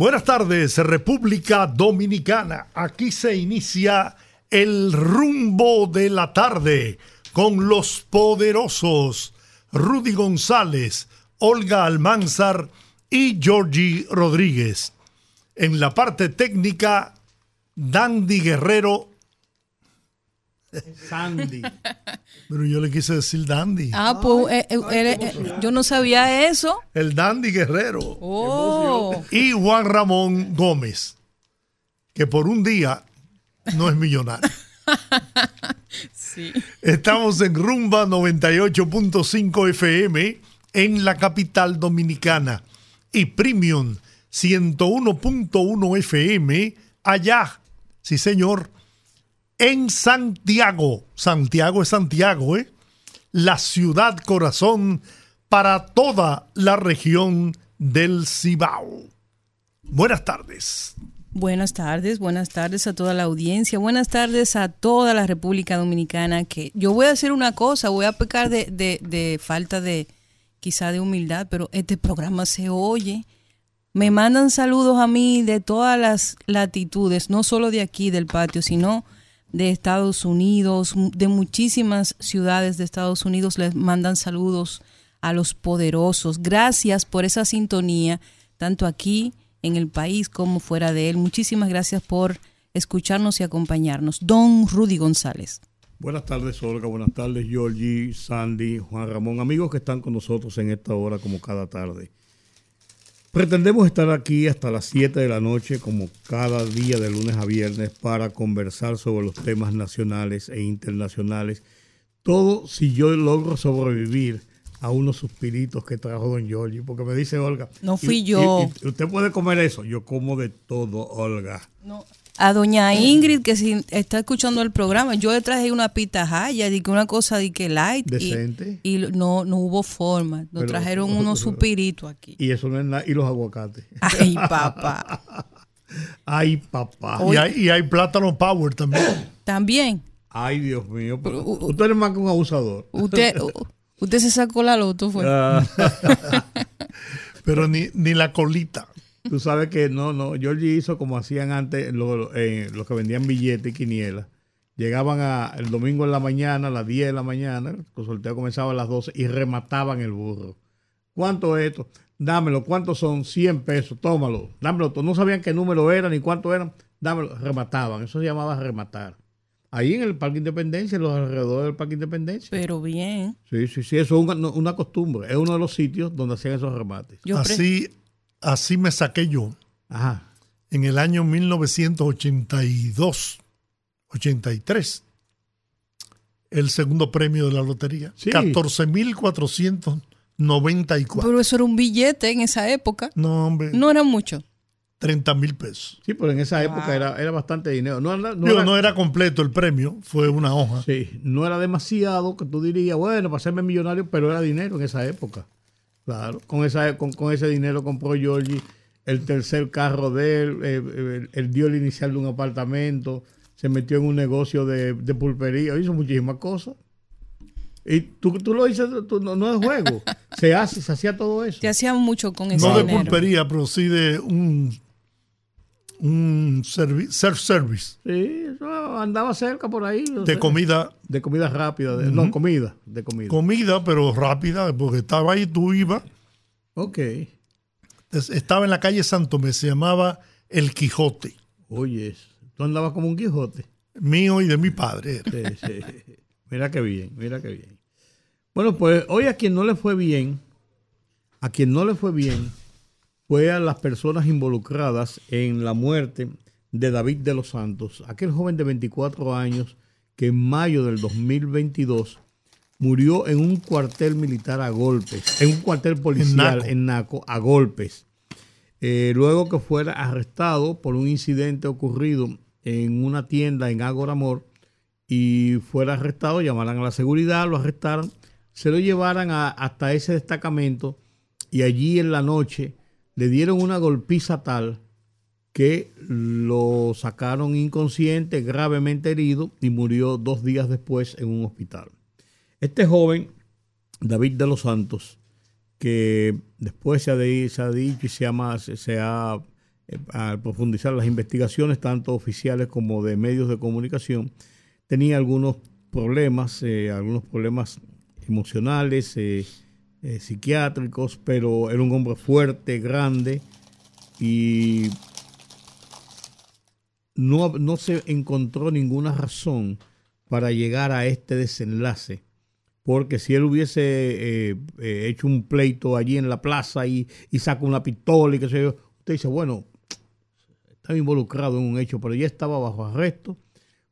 Buenas tardes, República Dominicana. Aquí se inicia el rumbo de la tarde con los poderosos Rudy González, Olga Almanzar y Georgie Rodríguez. En la parte técnica, Dandy Guerrero Sandy. Pero yo le quise decir Dandy. Ah, pues eh, eh, eh, yo no sabía eso. El Dandy Guerrero. Oh. Y Juan Ramón Gómez, que por un día no es millonario. Sí. Estamos en Rumba 98.5 FM en la capital dominicana y Premium 101.1 FM allá, sí señor, en Santiago. Santiago es Santiago, ¿eh? La ciudad corazón para toda la región del Cibao. Buenas tardes. Buenas tardes, buenas tardes a toda la audiencia, buenas tardes a toda la República Dominicana. Que yo voy a hacer una cosa, voy a pecar de, de, de falta de quizá de humildad, pero este programa se oye. Me mandan saludos a mí de todas las latitudes, no solo de aquí del patio, sino de Estados Unidos, de muchísimas ciudades de Estados Unidos les mandan saludos a los poderosos. Gracias por esa sintonía, tanto aquí en el país como fuera de él. Muchísimas gracias por escucharnos y acompañarnos. Don Rudy González. Buenas tardes, Olga. Buenas tardes, Georgie, Sandy, Juan Ramón. Amigos que están con nosotros en esta hora como cada tarde. Pretendemos estar aquí hasta las 7 de la noche, como cada día de lunes a viernes, para conversar sobre los temas nacionales e internacionales. Todo si yo logro sobrevivir a unos suspiritos que trajo don Giorgi, porque me dice Olga. No fui y- yo. y- y usted puede comer eso. Yo como de todo, Olga. A doña Ingrid, que si está escuchando el programa, yo le traje una pita jaya, di que una cosa de que light. y- Decente. Y, no, no hubo forma. Nos Pero- trajeron unos supiritos aquí. Y eso no es nada. Y los aguacates. Ay, papá. Ay, papá. Y hay, y hay plátano power también. También. Ay, Dios mío. pero usted es más que un abusador. Usted, usted se sacó la loto, fue. Ah. Pero ni, ni la colita. Tú sabes que no, no. Georgie hizo como hacían antes lo- eh, los que vendían billetes y quinielas. Llegaban a, el domingo en la mañana, a las 10 de la mañana, el sorteo comenzaba a las 12 y remataban el burro. ¿Cuánto es esto? Dámelo. ¿Cuántos son? 100 pesos. Tómalo. Dámelo. No sabían qué número era ni cuánto eran. Dámelo. Remataban. Eso se llamaba rematar. Ahí en el Parque Independencia, en los alrededores del Parque Independencia. Pero bien. Sí, sí, sí. Eso es una, una costumbre. Es uno de los sitios donde hacían esos remates. Yo Así, así me saqué yo Ajá. en el año 1982, 83, el segundo premio de la lotería. Sí. 14.494. Pero eso era un billete en esa época. No, hombre, No era mucho. 30 mil pesos. Sí, pero en esa época era, era bastante dinero. No, era- no Digo, era, no era completo el premio, fue una hoja. sí, no era demasiado que tú dirías, bueno, para hacerme millonario, pero era dinero en esa época. Claro, con, esa, con, con ese dinero compró Giorgi el tercer carro de él, eh, eh, él dio el inicial de un apartamento, se metió en un negocio de, de pulpería, hizo muchísimas cosas. Y tú, tú lo dices, tú- no, no es juego, se hace, se hacía todo eso. Te hacían mucho con ese No de pulpería, pero sí de un, un servi- self-service Sí, andaba cerca por ahí. no de sé. comida, De comida rápida, de- no, comida, de comida. comida, pero rápida, porque estaba ahí, tú ibas. ok. Es- Estaba en la calle Santo Tomé, se llamaba El Quijote, Oye, tú andabas como un Quijote. mío y de mi padre. Sí, sí. Mira qué bien, mira qué bien. Bueno, pues hoy a quien no le fue bien, a quien no le fue bien, fue a las personas involucradas en la muerte de David de los Santos, aquel joven de 24 años que en mayo del 2022 murió en un cuartel militar a golpes, en un cuartel policial Naco. en Naco a golpes. eh, luego que fuera arrestado por un incidente ocurrido en una tienda en Ágora Amor y fuera arrestado, llamaran a la seguridad, lo arrestaron, se lo llevaran hasta ese destacamento y allí en la noche le dieron una golpiza tal que lo sacaron inconsciente, gravemente herido y murió dos días después en un hospital. Este joven, David de los Santos, que después se ha, dicho y se, llama, se, ha eh, al profundizar las investigaciones, tanto oficiales como de medios de comunicación, tenía algunos problemas, eh, algunos problemas emocionales, eh, psiquiátricos, pero era un hombre fuerte, grande y no, no se encontró ninguna razón para llegar a este desenlace porque si él hubiese eh, eh, hecho un pleito allí en la plaza y, saca una pistola y qué sé yo, usted dice, bueno, estaba involucrado en un hecho, pero ya estaba bajo arresto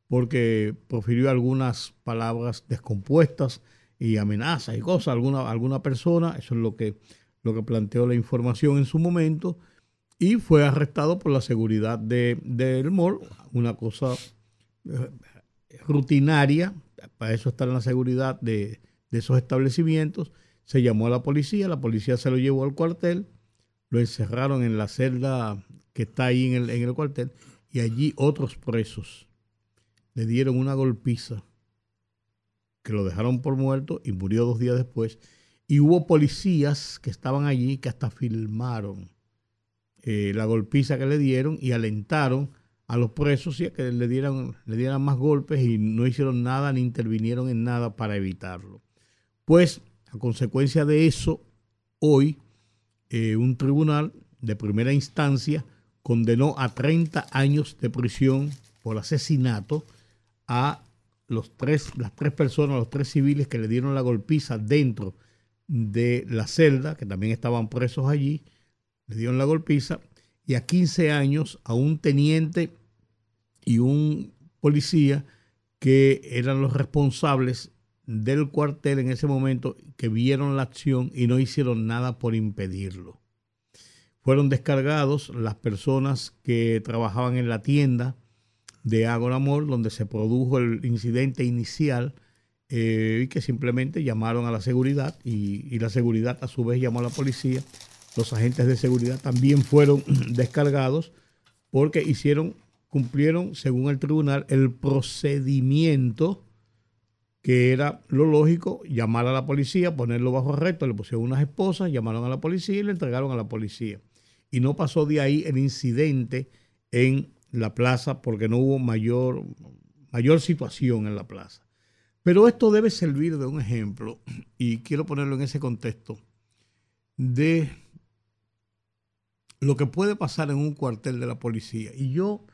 porque profirió algunas palabras descompuestas y amenazas y cosas a alguna, alguna persona, eso es lo que, lo que planteó la información en su momento, y fue arrestado por la seguridad del de, mall, una cosa eh, rutinaria, para eso está en la seguridad de, esos establecimientos. Se llamó a la policía, la policía se lo llevó al cuartel, lo encerraron en la celda que está ahí en el, en el cuartel y allí otros presos le dieron una golpiza que lo dejaron por muerto y murió dos días después. Y hubo policías que estaban allí que hasta filmaron eh, la golpiza que le dieron y alentaron a los presos y a que le dieran, le dieran más golpes y no hicieron nada ni intervinieron en nada para evitarlo. Pues a consecuencia de eso, hoy eh, un tribunal de primera instancia condenó a 30 años de prisión por asesinato a los tres, las tres personas, los tres civiles que le dieron la golpiza dentro de la celda, que también estaban presos allí, le dieron la golpiza, y a 15 años a un teniente y un policía que eran los responsables del cuartel en ese momento, que vieron la acción y no hicieron nada por impedirlo. Fueron descargados las personas que trabajaban en la tienda de Ágora Amor, donde se produjo el incidente inicial, eh, y que simplemente llamaron a la seguridad y, y la seguridad a su vez llamó a la policía. Los agentes de seguridad también fueron descargados porque hicieron cumplieron, según el tribunal, el procedimiento que era lo lógico, llamar a la policía, ponerlo bajo arresto, le pusieron unas esposas, llamaron a la policía y le entregaron a la policía. Y no pasó de ahí el incidente en la plaza porque no hubo mayor, mayor situación en la plaza. Pero esto debe servir de un ejemplo, y quiero ponerlo en ese contexto, de lo que puede pasar en un cuartel de la policía. Y yo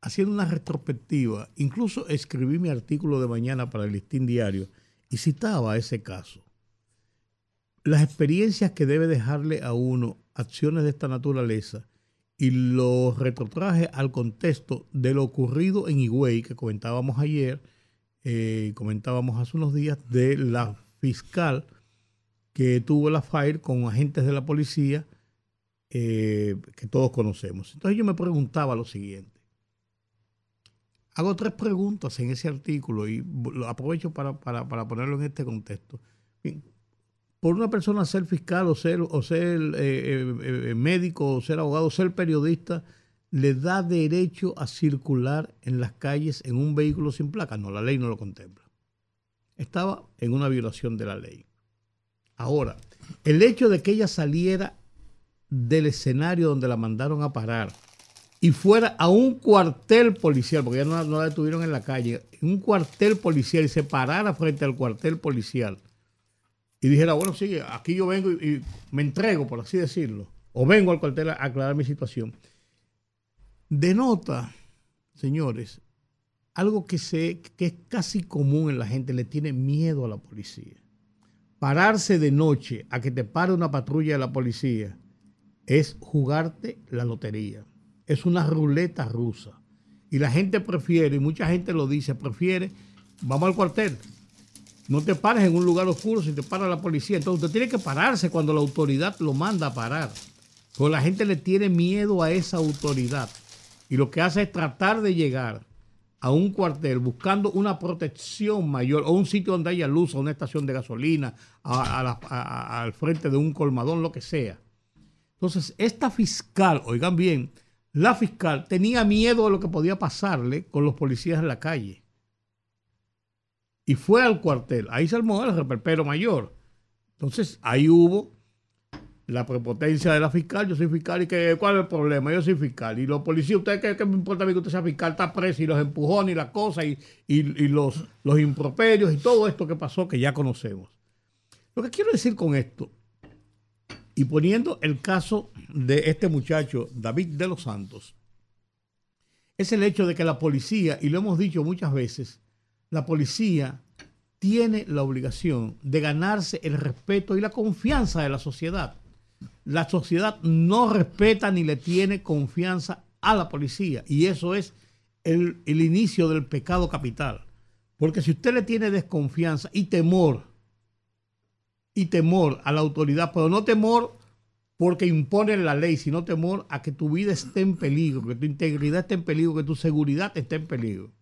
haciendo una retrospectiva, incluso escribí mi artículo de mañana para el listín diario y citaba ese caso. Las experiencias que debe dejarle a uno acciones de esta naturaleza y lo retrotraje al contexto de lo ocurrido en Higüey que comentábamos ayer, eh, comentábamos hace unos días, de la fiscal que tuvo la FAIR con agentes de la policía eh, que todos conocemos. Entonces yo me preguntaba lo siguiente Hago tres preguntas en ese artículo y lo aprovecho para, ponerlo en este contexto. Por una persona ser fiscal o ser, o ser eh, eh, eh, médico o ser abogado, ser periodista, le da derecho a circular en las calles en un vehículo sin placa. No, la ley no lo contempla. Estaba en una violación de la ley. Ahora, el hecho de que ella saliera del escenario donde la mandaron a parar y fuera a un cuartel policial, porque ya no, la detuvieron en la calle, un cuartel policial y se parara frente al cuartel policial y dijera, bueno, sí, aquí yo vengo y, me entrego, por así decirlo, o vengo al cuartel a aclarar mi situación, denota, señores, algo que, sé, que es casi común en la gente, le tiene miedo a la policía. Pararse de noche a que te pare una patrulla de la policía es jugarte la lotería es una ruleta rusa. Y la gente prefiere, y mucha gente lo dice, prefiere, vamos al cuartel. No te pares en un lugar oscuro si te para la policía. Entonces usted tiene que pararse cuando la autoridad lo manda a parar. Porque la gente le tiene miedo a esa autoridad. Y lo que hace es tratar de llegar a un cuartel buscando una protección mayor o un sitio donde haya luz, o una estación de gasolina, al frente de un colmadón, lo que sea. Entonces, esta fiscal, oigan bien, la fiscal tenía miedo de lo que podía pasarle con los policías en la calle. Y fue al cuartel. Ahí se armó el reperpero mayor. Entonces, ahí hubo la prepotencia de la fiscal, yo soy fiscal y que cuál es el problema, yo soy fiscal. Y los policías, ¿usted qué, me importa a mí que usted sea fiscal? Está preso y los empujones y las cosas y, y, los, los improperios y todo esto que pasó que ya conocemos. Lo que quiero decir con esto, y poniendo el caso de este muchacho, David de los Santos, es el hecho de que la policía, y lo hemos dicho muchas veces, la policía tiene la obligación de ganarse el respeto y la confianza de la sociedad la sociedad no respeta ni le tiene confianza a la policía. Y eso es el, inicio del pecado capital. Porque si usted le tiene desconfianza y temor, y temor a la autoridad, pero no temor porque impone la ley, sino temor a que tu vida esté en peligro, que tu integridad esté en peligro, que tu seguridad esté en peligro.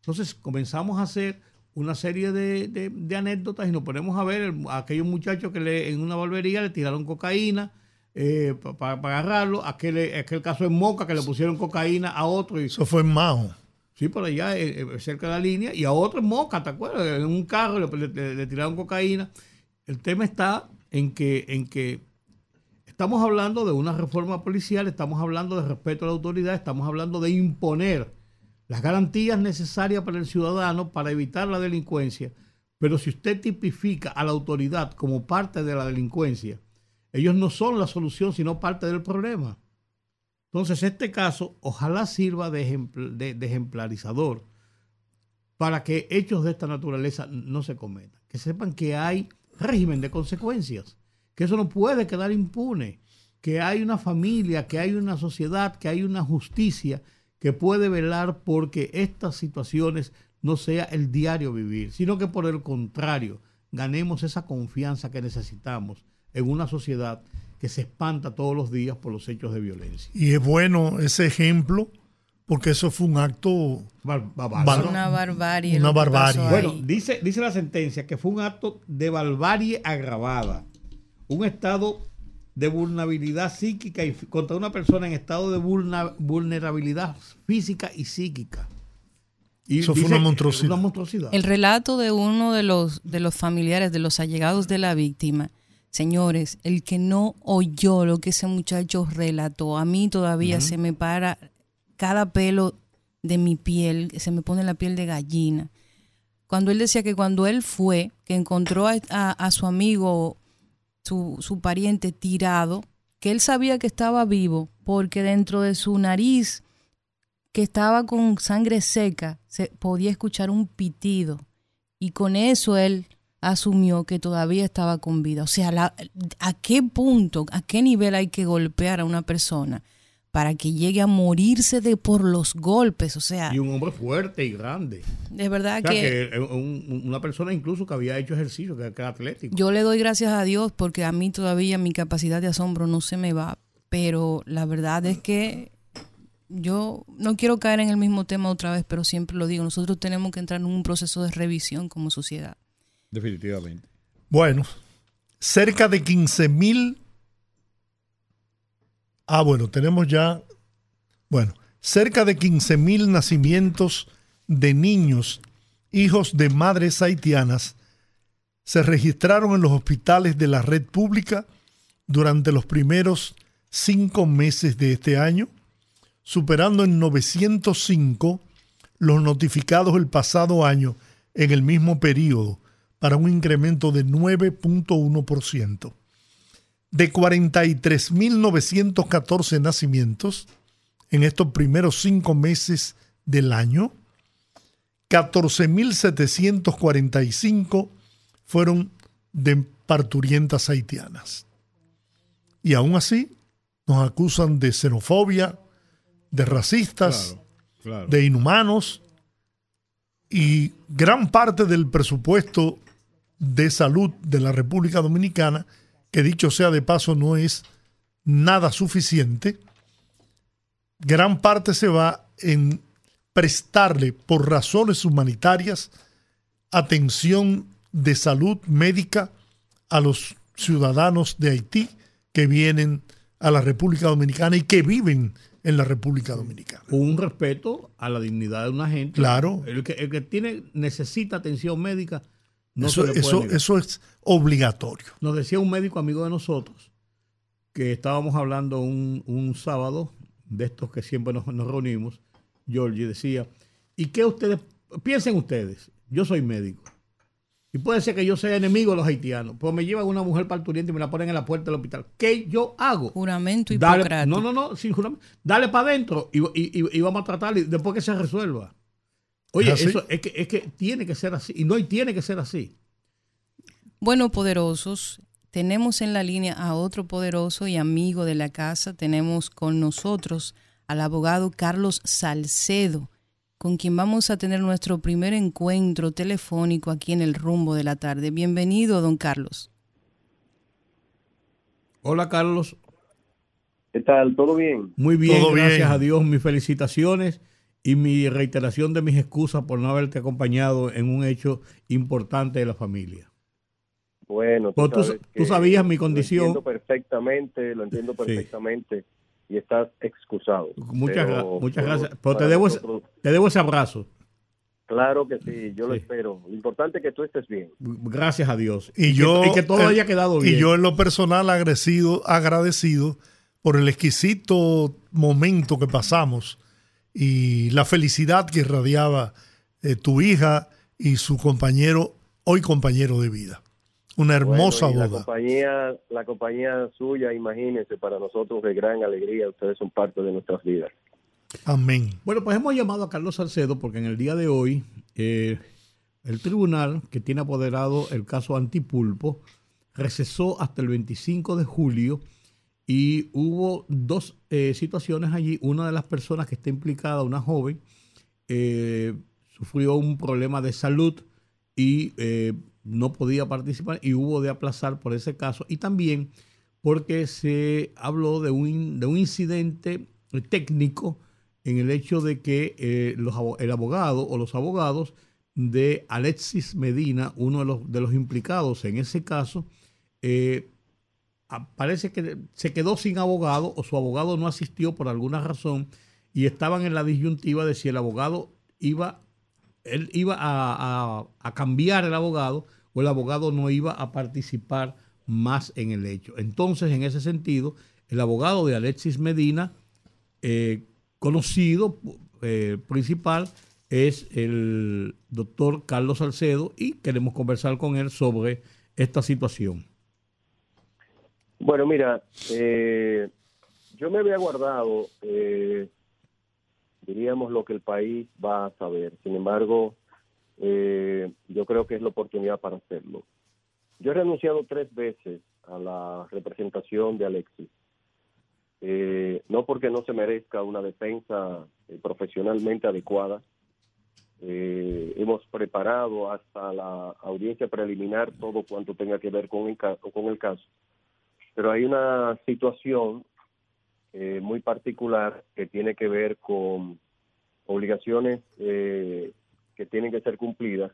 Entonces comenzamos a hacer una serie de, anécdotas y nos ponemos a ver a aquellos muchachos que le, en una barbería le tiraron cocaína, eh, para agarrarlo. Aquel, aquel caso en Moca que le pusieron cocaína a otro. Y, Eso fue en Mao. Sí, por allá, eh, eh, cerca de la línea. Y a otro en Moca, ¿te acuerdas? En un carro le, tiraron cocaína. El tema está en que, en que estamos hablando de una reforma policial, estamos hablando de respeto a la autoridad, estamos hablando de imponer las garantías necesarias para el ciudadano para evitar la delincuencia. Pero si usted tipifica a la autoridad como parte de la delincuencia, ellos no son la solución, sino parte del problema. Entonces, este caso ojalá sirva de, ejemplarizador para que hechos de esta naturaleza no se cometan. Que sepan que hay régimen de consecuencias, que eso no puede quedar impune, que hay una familia, que hay una sociedad, que hay una justicia que puede velar porque estas situaciones no sea el diario vivir, sino que por el contrario, ganemos esa confianza que necesitamos en una sociedad que se espanta todos los días por los hechos de violencia. Y es bueno ese ejemplo porque eso fue un acto una barbarie. Una barbarie. Bueno, dice, dice la sentencia que fue un acto de barbarie agravada, un estado de vulnerabilidad psíquica y contra una persona en estado de vulnerabilidad física y psíquica. Y Eso fue una monstruosidad. una monstruosidad. El relato de uno de los, de los familiares, de los allegados de la víctima, Señores, el que no oyó lo que ese muchacho relató, a mí todavía se me para cada pelo de mi piel, se me pone la piel de gallina. Cuando él decía que cuando él fue, que encontró a, su amigo, su, su pariente tirado, que él sabía que estaba vivo porque dentro de su nariz, que estaba con sangre seca, se podía escuchar un pitido. Y con eso él asumió que todavía estaba con vida. O sea, ¿a qué punto, a qué nivel hay que golpear a una persona para que llegue a morirse de por los golpes? O sea, y un hombre fuerte y grande. De verdad que, una persona incluso que había hecho ejercicio, que era atlético. Yo le doy gracias a Dios porque a mí todavía mi capacidad de asombro no se me va, pero la verdad es que yo no quiero caer en el mismo tema otra vez, pero siempre lo digo, nosotros tenemos que entrar en un proceso de revisión como sociedad. Definitivamente. Bueno, cerca de 15 mil. Ah, bueno, tenemos ya. Bueno, cerca de 15 mil nacimientos de niños, hijos de madres haitianas, se registraron en los hospitales de la red pública durante los primeros cinco meses de este año, superando en 905 los notificados el pasado año en el mismo periodo, para un incremento de 9.1%. De 43.914 nacimientos en estos primeros cinco meses del año, 14.745 fueron de parturientas haitianas. Y aún así nos acusan de xenofobia, de racistas, de inhumanos, y gran parte del presupuesto de salud de la República Dominicana, que dicho sea de paso no es nada suficiente, gran parte se va en prestarle por razones humanitarias atención de salud médica a los ciudadanos de Haití que vienen a la República Dominicana y que viven en la República Dominicana. Un respeto a la dignidad de una gente. Claro. El que, el que tiene, necesita atención médica, no eso, eso, eso es obligatorio. Nos decía un médico amigo de nosotros que estábamos hablando un, un sábado de estos que siempre nos, nos reunimos. Georgie decía, ¿y qué ustedes, piensen ustedes, yo soy médico. Y puede ser que yo sea enemigo de los haitianos, pues me llevan una mujer parturienta y me la ponen en la puerta del hospital. ¿Qué yo hago? Juramento Dale, hipocrático. no, no, no, sin juramento. Dale para adentro y, y- y- y vamos a tratar y después que se resuelva. Oye, eso es que, es que tiene que ser así. Y no y tiene que ser así. Bueno, poderosos, tenemos en la línea a otro poderoso y amigo de la casa. Tenemos con nosotros al abogado Carlos Salcedo, con quien vamos a tener nuestro primer encuentro telefónico aquí en el rumbo de la tarde. Bienvenido, don Carlos. Hola, Carlos. ¿Qué tal? ¿Todo bien? Muy bien, Todo gracias bien. a Dios. Mis felicitaciones y mi reiteración de mis excusas por no haberte acompañado en un hecho importante de la familia. Bueno, Pues tú- sabes tú que sabías mi condición. Lo entiendo perfectamente, lo entiendo perfectamente y estás excusado. Muchas, gra- muchas gracias. Pero te para debo, ese- nosotros- te debo ese abrazo. Claro que sí, yo lo Sí. espero. Lo importante es que tú estés bien. Gracias a Dios. Y, que- yo, y que todo eh, haya quedado bien. Y yo en lo personal agradecido, agradecido por el exquisito momento que pasamos y la felicidad que irradiaba eh, tu hija y su compañero, hoy compañero de vida. Una hermosa Bueno, y La boda. compañía, la compañía suya, imagínense, para nosotros de gran alegría. Ustedes son parte de nuestras vidas. Amén. Bueno, pues hemos llamado a Carlos Salcedo porque en el día de hoy eh, el tribunal que tiene apoderado el caso Antipulpo recesó hasta el 25 de julio y hubo dos eh, situaciones allí. Una de las personas que está implicada, una joven, eh, sufrió un problema de salud y eh, no podía participar y hubo de aplazar por ese caso. Y también porque se habló de un, de un incidente técnico en el hecho de que el abogado o los abogados de Alexis Medina, uno de los, de los implicados en ese caso, parece que se quedó sin abogado o su abogado no asistió por alguna razón y estaban en la disyuntiva de si el abogado iba, él iba a, a- cambiar el abogado o el abogado no iba a participar más en el hecho. Entonces, en ese sentido, el abogado de Alexis Medina, eh, conocido eh, principal, es el doctor Carlos Salcedo y queremos conversar con él sobre esta situación. Bueno, mira, eh, yo me había guardado, eh, diríamos, lo que el país va a saber. Sin embargo, eh, yo creo que es la oportunidad para hacerlo. Yo he renunciado tres veces a la representación de Alexis. Eh, no porque no se merezca una defensa eh, profesionalmente adecuada. Eh, hemos preparado hasta la audiencia preliminar todo cuanto tenga que ver con el, con el caso pero hay una situación eh, muy particular que tiene que ver con obligaciones eh, que tienen que ser cumplidas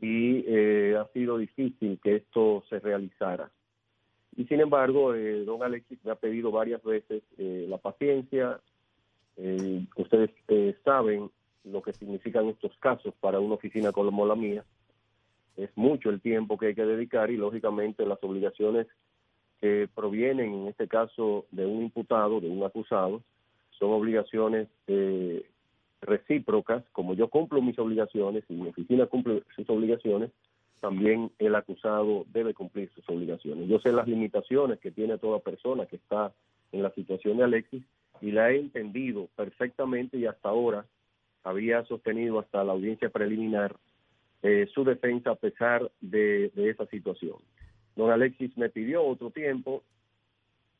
y eh, ha sido difícil que esto se realizara. Y sin embargo, eh, don Alexis me ha pedido varias veces eh, la paciencia. Eh, ustedes saben lo que significan estos casos para una oficina como la mía. Es mucho el tiempo que hay que dedicar y lógicamente las obligaciones que provienen en este caso de un imputado, de un acusado, son obligaciones eh, recíprocas, como yo cumplo mis obligaciones y mi oficina cumple sus obligaciones, también el acusado debe cumplir sus obligaciones. Yo sé las limitaciones que tiene toda persona que está en la situación de Alexis y la he entendido perfectamente y hasta ahora había sostenido hasta la audiencia preliminar eh, su defensa a pesar de, de esa situación. Don Alexis me pidió otro tiempo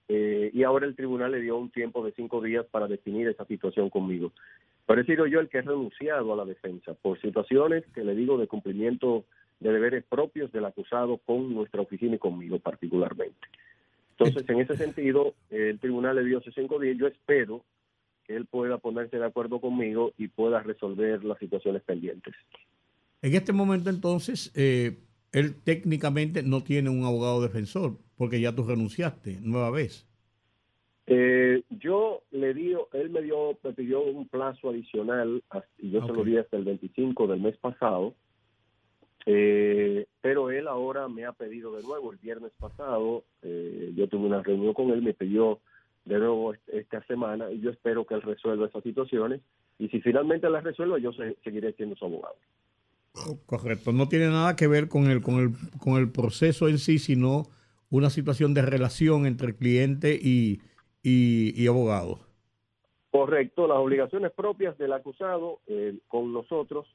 eh, y ahora el tribunal le dio un tiempo de cinco días para definir esa situación conmigo. Pero he sido yo el que he renunciado a la defensa por situaciones que le digo de cumplimiento de deberes propios del acusado con nuestra oficina y conmigo particularmente. Entonces, en ese sentido, el tribunal le dio esos cinco días. Yo espero que él pueda ponerse de acuerdo conmigo y pueda resolver las situaciones pendientes. En este momento, entonces, eh, él técnicamente no tiene un abogado defensor porque ya tú renunciaste nueva vez. Eh, yo le di, él me dio, me pidió un plazo adicional y yo se lo di hasta el 25 del mes pasado. Eh, pero él ahora me ha pedido de nuevo, el viernes pasado, eh, yo tuve una reunión con él, me pidió de nuevo esta semana y yo espero que él resuelva esas situaciones y si finalmente las resuelve yo seguiré siendo su abogado. Correcto, no tiene nada que ver con el, con el, con el proceso en sí, sino una situación de relación entre cliente y, y, abogado. Correcto, las obligaciones propias del acusado eh, con nosotros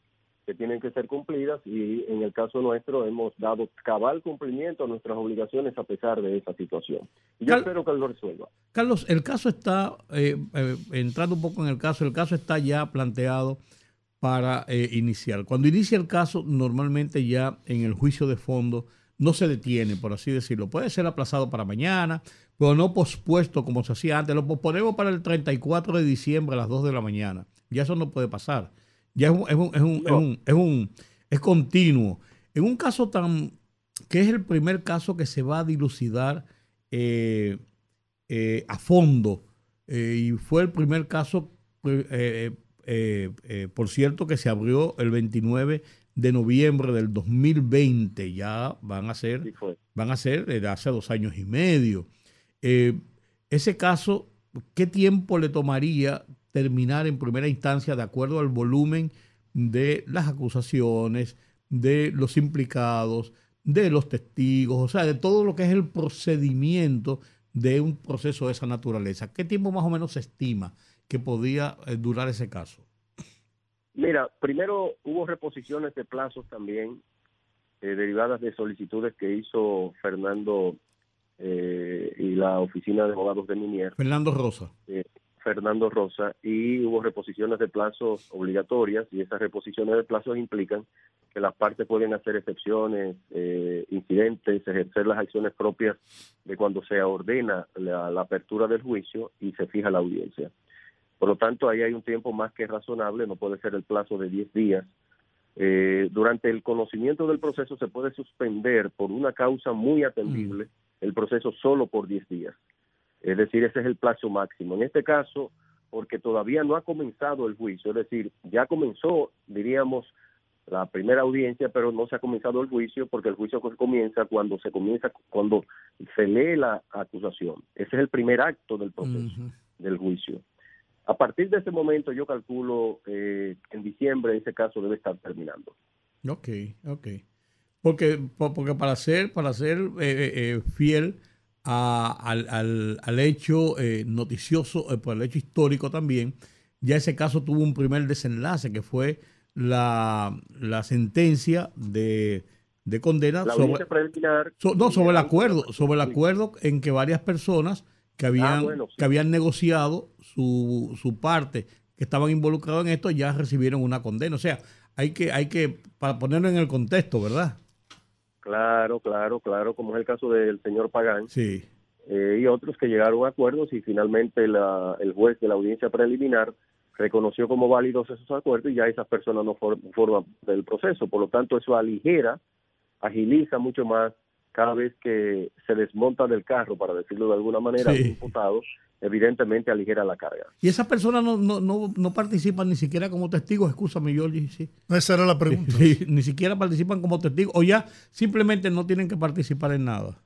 que tienen que ser cumplidas y en el caso nuestro hemos dado cabal cumplimiento a nuestras obligaciones a pesar de esa situación. yo espero que lo resuelva. Carlos, el caso está, eh, eh, entrando un poco en el caso, el caso está ya planteado para eh, iniciar. Cuando inicia el caso, normalmente ya en el juicio de fondo no se detiene, por así decirlo. Puede ser aplazado para mañana, pero no pospuesto como se hacía antes. Lo posponemos para el 34 de diciembre a las 2 de la mañana. Ya eso no puede pasar. Ya es un, es un, es un, es un, es continuo. En un caso tan que es el primer caso que se va a dilucidar eh, eh, a fondo y fue el primer caso eh, eh, por cierto, que se abrió el 29 de noviembre del 2020, ya van a ser, van a ser desde hace dos años y medio. Eh, ese caso, ¿qué tiempo le tomaría terminar en primera instancia de acuerdo al volumen de las acusaciones, de los implicados, de los testigos, o sea, de todo lo que es el procedimiento de un proceso de esa naturaleza? ¿Qué tiempo más o menos se estima? Que podía eh, durar ese caso? Mira, primero hubo reposiciones de plazos también eh, derivadas de solicitudes que hizo Fernando eh, y la oficina de abogados de Minier. Fernando Rosa. Fernando Rosa, y hubo reposiciones de plazos obligatorias, y esas reposiciones de plazos implican que las partes pueden hacer excepciones, incidentes, ejercer las acciones propias de cuando se ordena la, apertura del juicio y se fija la audiencia. Por lo tanto, ahí hay un tiempo más que razonable, no puede ser el plazo de 10 días. Eh, durante el conocimiento del proceso se puede suspender por una causa muy atendible el proceso solo por 10 días. Es decir, ese es el plazo máximo. En este caso, porque todavía no ha comenzado el juicio, es decir, ya comenzó, diríamos, la primera audiencia, pero no se ha comenzado el juicio porque el juicio comienza cuando se comienza, cuando se lee la acusación. Ese es el primer acto del proceso, del juicio. A partir de ese momento yo calculo que en diciembre ese caso debe estar terminando. Ok, ok. Porque, porque para ser, para ser eh, eh, eh, fiel al, al, hecho noticioso, por el hecho histórico también, ya ese caso tuvo un primer desenlace que fue la, sentencia de, de condena sobre, no, sobre el acuerdo, sobre el acuerdo en que varias personas que habían, ah, que habían negociado su, su parte, que estaban involucrados en esto, ya recibieron una condena. O sea, hay que, hay que, para ponerlo en el contexto, ¿verdad? Claro, claro, claro, como es el caso del señor Pagán. Sí. Eh, y otros que llegaron a acuerdos y finalmente la, el juez de la audiencia preliminar reconoció como válidos esos acuerdos y ya esas personas no forman del proceso. Por lo tanto, eso aligera, agiliza mucho más cada vez que se desmonta del carro, para decirlo de alguna manera, sí. imputado, evidentemente aligera la carga. Y esas personas no, no, no, no participan ni siquiera como testigos, escúchame, Georgie. Sí. Esa era la pregunta. ni siquiera participan como testigos o ya simplemente no tienen que participar en nada.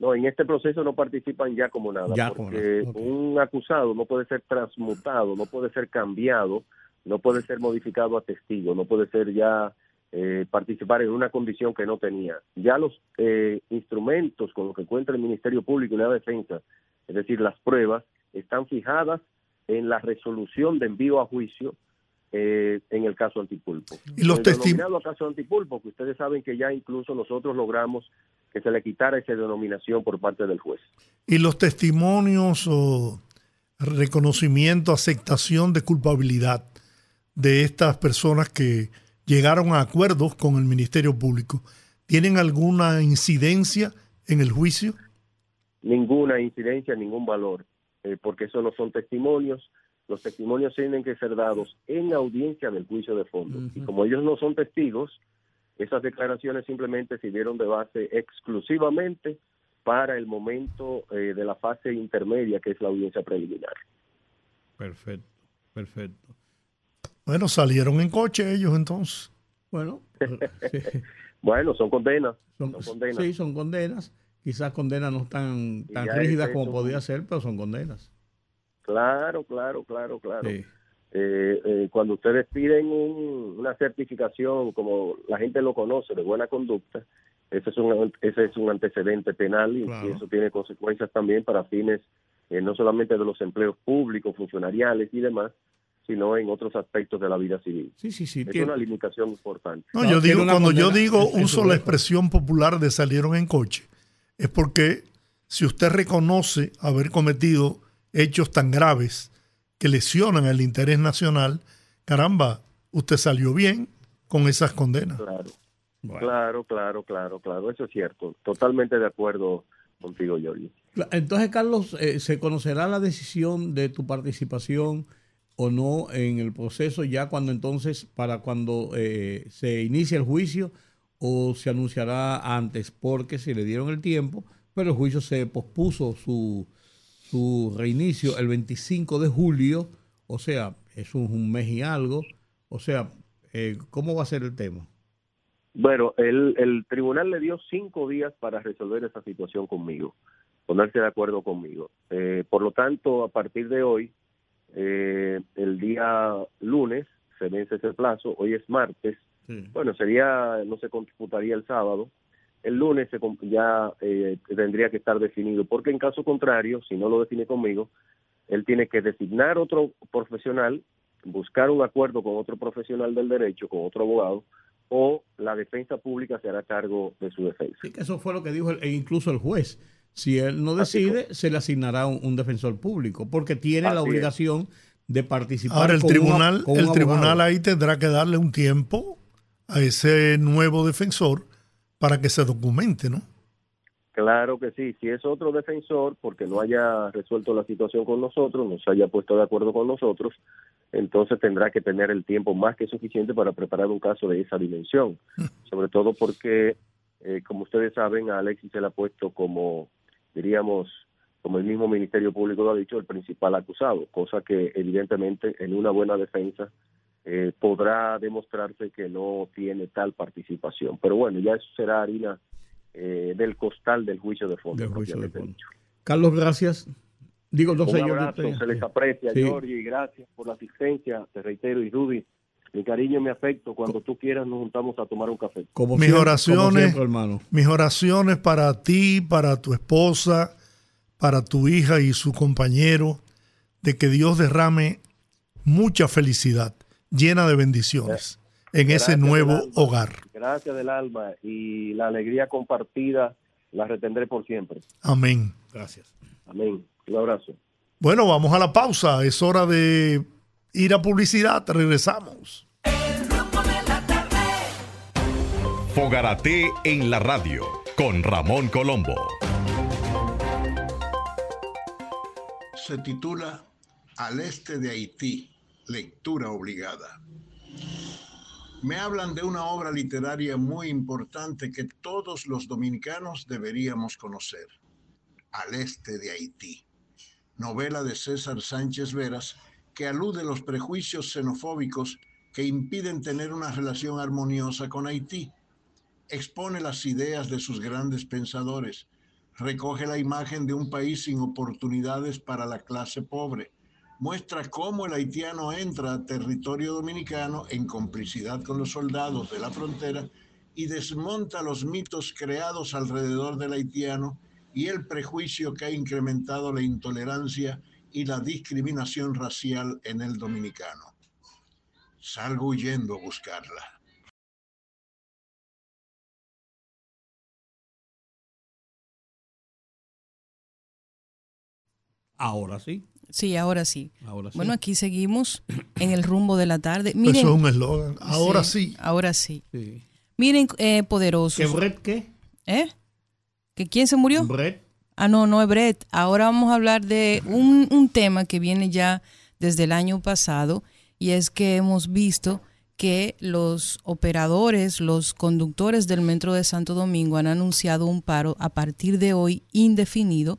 No, en este proceso no participan ya como nada, porque un acusado no puede ser transmutado, no puede ser cambiado, no puede ser modificado a testigo, no puede ser ya eh, participar en una condición que no tenía. Ya los eh, instrumentos con los que cuenta el Ministerio Público y la Defensa, es decir, las pruebas, están fijadas en la resolución de envío a juicio eh, en el caso antipulpo. Y los testimonios. caso antipulpo, que ustedes saben que ya incluso nosotros logramos que se le quitara esa denominación por parte del juez. Y los testimonios o reconocimiento, aceptación de culpabilidad de estas personas que llegaron a acuerdos con el Ministerio Público, ¿tienen alguna incidencia en el juicio? ninguna incidencia, ningún valor, eh, porque eso no son testimonios. Los testimonios tienen que ser dados en audiencia del juicio de fondo. Y como ellos no son testigos, esas declaraciones simplemente sirvieron de base exclusivamente para el momento eh, de la fase intermedia, que es la audiencia preliminar. Perfecto, perfecto. Bueno, salieron en coche ellos entonces. Bueno, bueno, son condenas. Son, condenas. Sí, son condenas. Quizás condenas no tan, tan rígidas como podía ser, pero son condenas. Claro, claro, claro, claro. Eh, eh, cuando ustedes piden una certificación, como la gente lo conoce, de buena conducta, ese es un, ese es un antecedente penal y, eso tiene consecuencias también para fines eh, no solamente de los empleos públicos, funcionariales y demás, sino en otros aspectos de la vida civil. Sí, sí, sí. Es una limitación importante. No, yo digo, cuando yo digo uso la expresión popular de salieron en coche, es porque si usted reconoce haber cometido hechos tan graves que lesionan el interés nacional, caramba, usted salió bien con esas condenas. Claro. Claro, claro, claro, claro, eso es cierto. Totalmente de acuerdo contigo, Jorge. Entonces, Carlos, eh, ¿se conocerá la decisión de tu participación o no en el proceso ya cuando entonces, para cuando eh, se inicie el juicio o se anunciará antes? Porque se le dieron el tiempo, pero el juicio se pospuso su, su reinicio el 25 de julio, o sea, es un, mes y algo. O sea, eh, ¿cómo va a ser el tema? Bueno, el, el tribunal le dio cinco días para resolver esa situación conmigo, ponerse de acuerdo conmigo. Eh, por lo tanto, a partir de hoy, eh, el día lunes se vence ese plazo, hoy es martes, bueno, sería, no se computaría el sábado, el lunes se, ya eh, tendría que estar definido, porque en caso contrario, si no lo define conmigo, él tiene que designar otro profesional, buscar un acuerdo con otro profesional del derecho, con otro abogado, o la defensa pública se hará cargo de su defensa. Sí, que eso fue lo que dijo e incluso el juez. Si él no decide, se le asignará un, defensor público, porque tiene la obligación de participar. Ahora el tribunal, el tribunal ahí tendrá que darle un tiempo a ese nuevo defensor para que se documente, ¿no? Claro que sí, si es otro defensor, porque no haya resuelto la situación con nosotros, no se haya puesto de acuerdo con nosotros, entonces tendrá que tener el tiempo más que suficiente para preparar un caso de esa dimensión. Sobre todo porque, eh, como ustedes saben, a Alexis se le ha puesto como, diríamos, como el mismo Ministerio Público lo ha dicho, el principal acusado, cosa que evidentemente en una buena defensa eh, podrá demostrarse que no tiene tal participación. Pero bueno, ya eso será harina eh, del costal del juicio de fondo. Carlos, gracias. Digo, no Un abrazo, se les aprecia, sí. y gracias por la asistencia, te reitero, y Rudy, mi cariño y mi afecto, cuando tú quieras nos juntamos a tomar un café. Como mis oraciones, hermano. mis oraciones para ti, para tu esposa, para tu hija y su compañero, de que Dios derrame mucha felicidad, llena de bendiciones en ese nuevo hogar. Gracias del alma y la alegría compartida la retendré por siempre. Amén. Gracias. Amén. Un abrazo. Bueno, vamos a la pausa. Es hora de ir a publicidad. Regresamos. Fogarate en la radio con Ramón Colombo. Se titula Al este de Haití, lectura obligada. Me hablan de una obra literaria muy importante que todos los dominicanos deberíamos conocer, Al este de Haití novela de César Sánchez Veras, que alude los prejuicios xenofóbicos que impiden tener una relación armoniosa con Haití. Expone las ideas de sus grandes pensadores, recoge la imagen de un país sin oportunidades para la clase pobre, muestra cómo el haitiano entra a territorio dominicano en complicidad con los soldados de la frontera y desmonta los mitos creados alrededor del haitiano y el prejuicio que ha incrementado la intolerancia y la discriminación racial en el dominicano. Salgo huyendo a buscarla. Ahora sí. Sí, ahora sí. Bueno, aquí seguimos en el rumbo de la tarde. Miren, Eso es un eslogan. Ahora sí, Ahora sí. Miren, eh, poderosos. ¿Qué Brett qué? ¿Eh? ¿Que quién se murió? Brett. Ah, no, no Brett. Ahora vamos a hablar de un, un tema que viene ya desde el año pasado y es que hemos visto que los operadores, los conductores del Metro de Santo Domingo han anunciado un paro a partir de hoy indefinido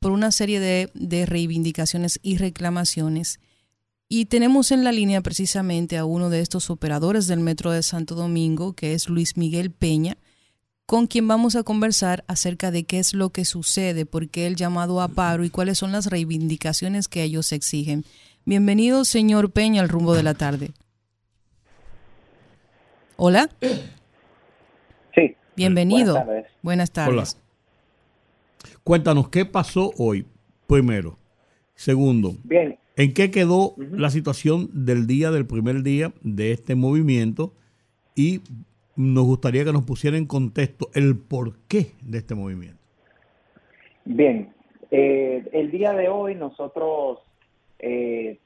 por una serie de, de reivindicaciones y reclamaciones. Y tenemos en la línea precisamente a uno de estos operadores del Metro de Santo Domingo, que es Luis Miguel Peña, con quien vamos a conversar acerca de qué es lo que sucede, por qué el llamado a paro y cuáles son las reivindicaciones que ellos exigen. Bienvenido, señor Peña, al rumbo de la tarde. Hola. Sí. Bienvenido. Buenas tardes. Buenas tardes. Hola. Cuéntanos, ¿qué pasó hoy? Primero. Segundo, Bien, ¿en qué quedó la situación del día, del primer día de este movimiento? Y nos gustaría que nos pusiera en contexto el porqué de este movimiento. bien. Eh, el día de hoy nosotros, eh,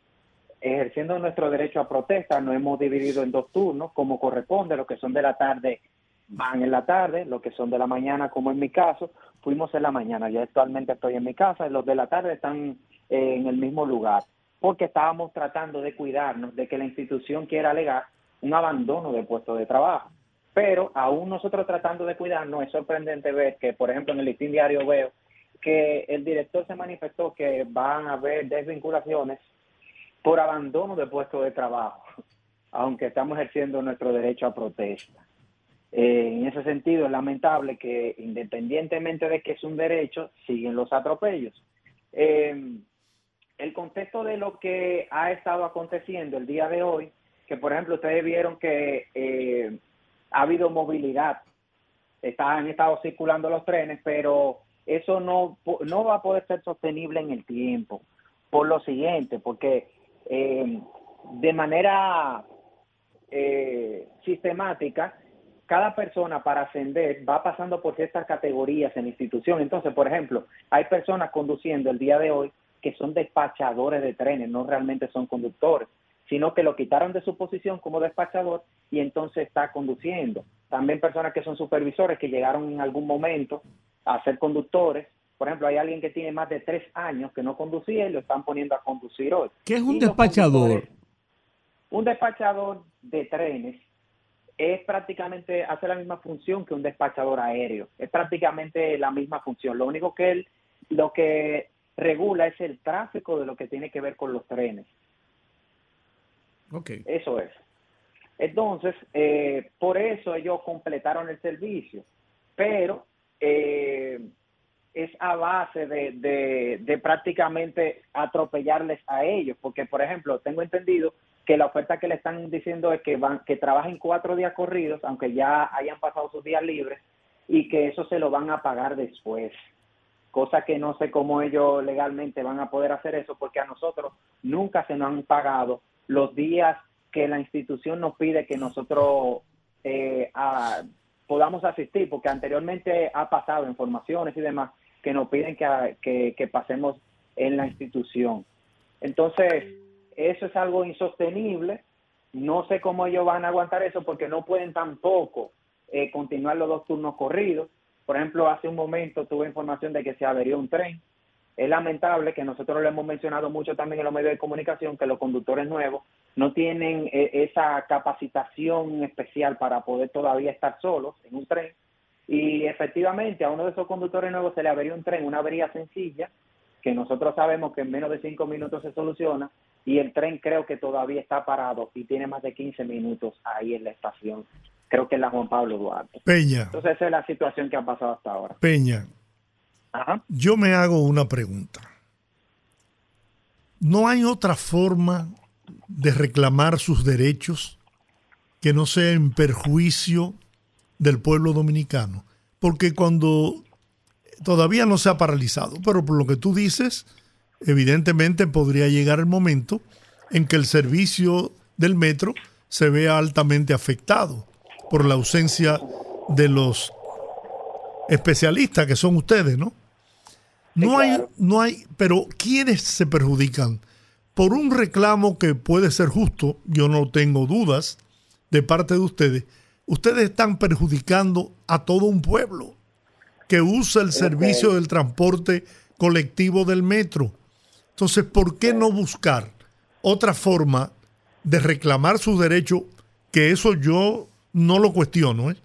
ejerciendo nuestro derecho a protesta, nos hemos dividido en dos turnos, como corresponde, los que son de la tarde van en la tarde, los que son de la mañana, como en mi caso, fuimos en la mañana. Yo actualmente estoy en mi casa y los de la tarde están eh, en el mismo lugar, porque estábamos tratando de cuidarnos de que la institución quiera alegar un abandono de puesto de trabajo. Pero aún nosotros tratando de cuidarnos, es sorprendente ver que, por ejemplo, en el listín diario veo que el director se manifestó que van a haber desvinculaciones por abandono de puesto de trabajo, aunque estamos ejerciendo nuestro derecho a protesta. Eh, en ese sentido, es lamentable que independientemente de que es un derecho, siguen los atropellos. Eh, el contexto de lo que ha estado aconteciendo el día de hoy, que por ejemplo ustedes vieron que eh, ha habido movilidad, han estado circulando los trenes, pero eso no, no va a poder ser sostenible en el tiempo. Por lo siguiente, porque eh, de manera eh, sistemática, cada persona para ascender va pasando por ciertas categorías en la institución. Entonces, por ejemplo, hay personas conduciendo el día de hoy que son despachadores de trenes, no realmente son conductores, sino que lo quitaron de su posición como despachador y entonces está conduciendo. También personas que son supervisores que llegaron en algún momento a ser conductores. Por ejemplo, hay alguien que tiene más de tres años que no conducía y lo están poniendo a conducir hoy. ¿Qué es un Y despachador? Un despachador de trenes es prácticamente, hace la misma función que un despachador aéreo. Es prácticamente la misma función. Lo único que él, lo que regula es el tráfico de lo que tiene que ver con los trenes. Ok. Eso es. Entonces, eh, por eso ellos completaron el servicio, pero eh, es a base de, de, de prácticamente atropellarles a ellos, porque por ejemplo, tengo entendido que la oferta que le están diciendo es que van que trabajen cuatro días corridos, aunque ya hayan pasado sus días libres, y que eso se lo van a pagar después. Cosa que no sé cómo ellos legalmente van a poder hacer eso, porque a nosotros nunca se nos han pagado los días que la institución nos pide que nosotros eh, podamos asistir, porque anteriormente ha pasado informaciones y demás que nos piden que pasemos en la institución. Entonces, eso es algo insostenible. No sé cómo ellos van a aguantar eso porque no pueden tampoco eh, continuar los dos turnos corridos. Por ejemplo, hace un momento tuve información de que se averió un tren. Es lamentable que nosotros lo hemos mencionado mucho también en los medios de comunicación, que los conductores nuevos no tienen eh, esa capacitación especial para poder todavía estar solos en un tren. Y efectivamente a uno de esos conductores nuevos se le averió un tren, una avería sencilla, que nosotros sabemos que en menos de cinco minutos se soluciona, y el tren creo que todavía está parado y tiene más de 15 minutos ahí en la estación. Creo que es la Juan Pablo Duarte. Peña, Entonces esa es la situación que ha pasado hasta ahora. Peña, Yo me hago una pregunta. ¿No hay otra forma de reclamar sus derechos que no sea en perjuicio del pueblo dominicano? Porque cuando todavía no se ha paralizado, pero por lo que tú dices, evidentemente podría llegar el momento en que el servicio del metro se vea altamente afectado por la ausencia de los especialistas que son ustedes, ¿no? No hay, no hay, pero ¿quiénes se perjudican? Por un reclamo que puede ser justo, yo no tengo dudas de parte de ustedes, ustedes están perjudicando a todo un pueblo. que usa el servicio del transporte colectivo del metro. Entonces, ¿por qué no buscar otra forma de reclamar su derecho? Que eso yo no lo cuestiono, ¿eh?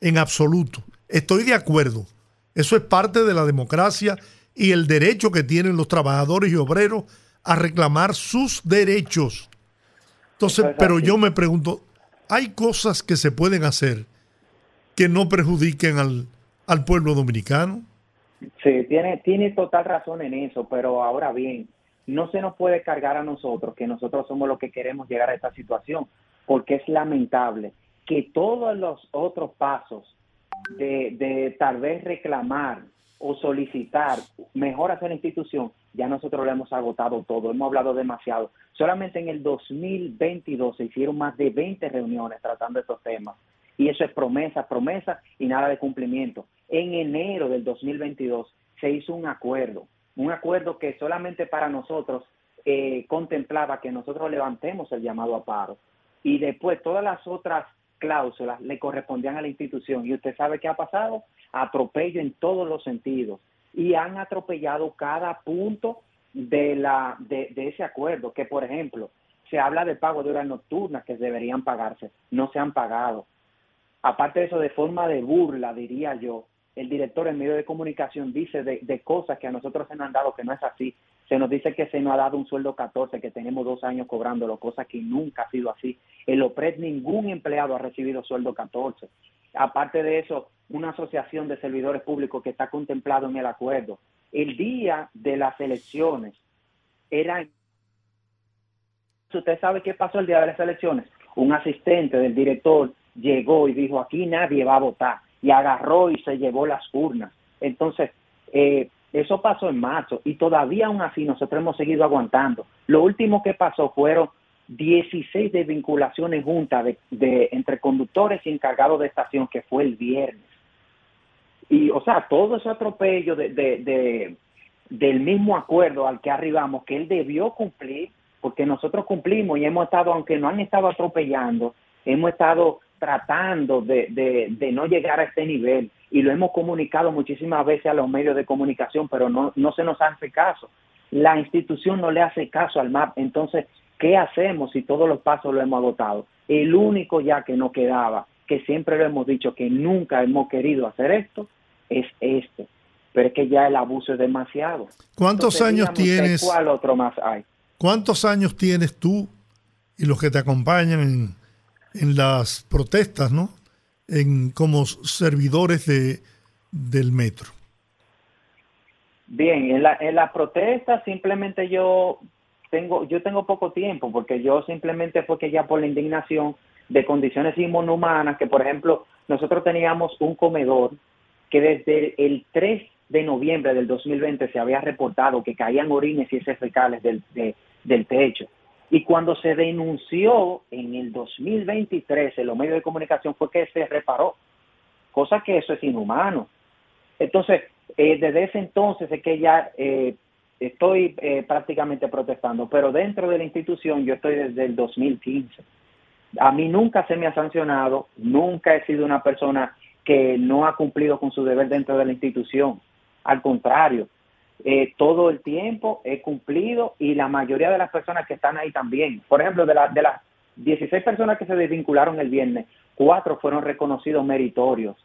en absoluto. Estoy de acuerdo. Eso es parte de la democracia y el derecho que tienen los trabajadores y obreros a reclamar sus derechos. Entonces, pero yo me pregunto, ¿hay cosas que se pueden hacer que no perjudiquen al, al pueblo dominicano? Sí, tiene, tiene total razón en eso, pero ahora bien, no se nos puede cargar a nosotros, que nosotros somos los que queremos llegar a esta situación, porque es lamentable que todos los otros pasos de, de tal vez reclamar o solicitar mejoras en la institución, ya nosotros lo hemos agotado todo, hemos hablado demasiado. Solamente en el 2022 se hicieron más de 20 reuniones tratando estos temas. Y eso es promesa, promesa y nada de cumplimiento. En enero del 2022 se hizo un acuerdo, un acuerdo que solamente para nosotros eh, contemplaba que nosotros levantemos el llamado a paro. Y después todas las otras cláusulas le correspondían a la institución. ¿Y usted sabe qué ha pasado? Atropello en todos los sentidos. Y han atropellado cada punto de, la, de, ese acuerdo, que por ejemplo, se habla de pago de horas nocturnas que deberían pagarse, no se han pagado. Aparte de eso, de forma de burla, diría yo, el director en medio de comunicación dice de, de, cosas que a nosotros se nos han dado que no es así. Se nos dice que se nos ha dado un sueldo 14, que tenemos dos años cobrándolo, cosa que nunca ha sido así. En OPRED ningún empleado ha recibido sueldo 14. Aparte de eso, una asociación de servidores públicos que está contemplado en el acuerdo. El día de las elecciones era... ¿Usted sabe qué pasó el día de las elecciones? Un asistente del director llegó y dijo, aquí nadie va a votar y agarró y se llevó las urnas. Entonces, eh, eso pasó en marzo y todavía aún así nosotros hemos seguido aguantando. Lo último que pasó fueron 16 desvinculaciones juntas de, entre conductores y encargados de estación, que fue el viernes. Y, o sea, todo ese atropello de, de, del mismo acuerdo al que arribamos, que él debió cumplir, porque nosotros cumplimos y hemos estado, aunque no han estado atropellando, hemos estado tratando de, de, no llegar a este nivel y lo hemos comunicado muchísimas veces a los medios de comunicación, pero no, no se nos hace caso. La institución no le hace caso al MAP, entonces, ¿qué hacemos si todos los pasos lo hemos agotado? El único ya que no quedaba, que siempre lo hemos dicho que nunca hemos querido hacer esto, es este. Pero es que ya el abuso es demasiado. ¿Cuántos años tienes? ¿Cuál otro más hay? ¿Cuántos años tienes tú y los que te acompañan en, en las protestas, ¿no? En, como servidores de, del metro. Bien, en la, en la protesta simplemente yo tengo, yo tengo poco tiempo porque yo simplemente fue que ya por la indignación de condiciones inhumanas, que por ejemplo nosotros teníamos un comedor que desde el 3 de noviembre del 2020 se había reportado que caían orines y heces fecales del, del techo. Y cuando se denunció en el 2023 en los medios de comunicación fue que se reparó, cosa que eso es inhumano. Entonces, eh, desde ese entonces es que ya eh, estoy eh, prácticamente protestando, pero dentro de la institución yo estoy desde el 2015. A mí nunca se me ha sancionado, nunca he sido una persona que no ha cumplido con su deber dentro de la institución. Al contrario, eh, todo el tiempo he cumplido y la mayoría de las personas que están ahí también. Por ejemplo, de, de las 16 personas que se desvincularon el viernes, cuatro fueron reconocidos meritorios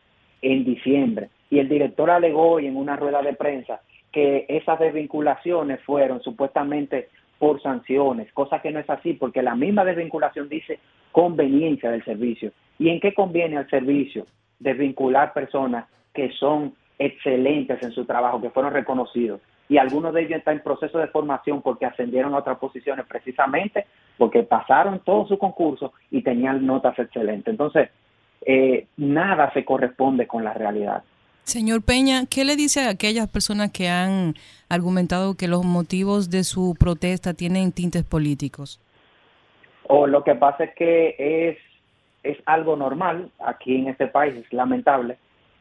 en diciembre. Y el director alegó hoy en una rueda de prensa que esas desvinculaciones fueron supuestamente por sanciones, cosa que no es así, porque la misma desvinculación dice conveniencia del servicio. ¿Y en qué conviene al servicio desvincular personas que son excelentes en su trabajo, que fueron reconocidos. Y algunos de ellos están en proceso de formación porque ascendieron a otras posiciones precisamente porque pasaron todo su concurso y tenían notas excelentes. Entonces, eh, nada se corresponde con la realidad. Señor Peña, ¿qué le dice a aquellas personas que han argumentado que los motivos de su protesta tienen tintes políticos? O lo que pasa es que es, es algo normal aquí en este país, es lamentable,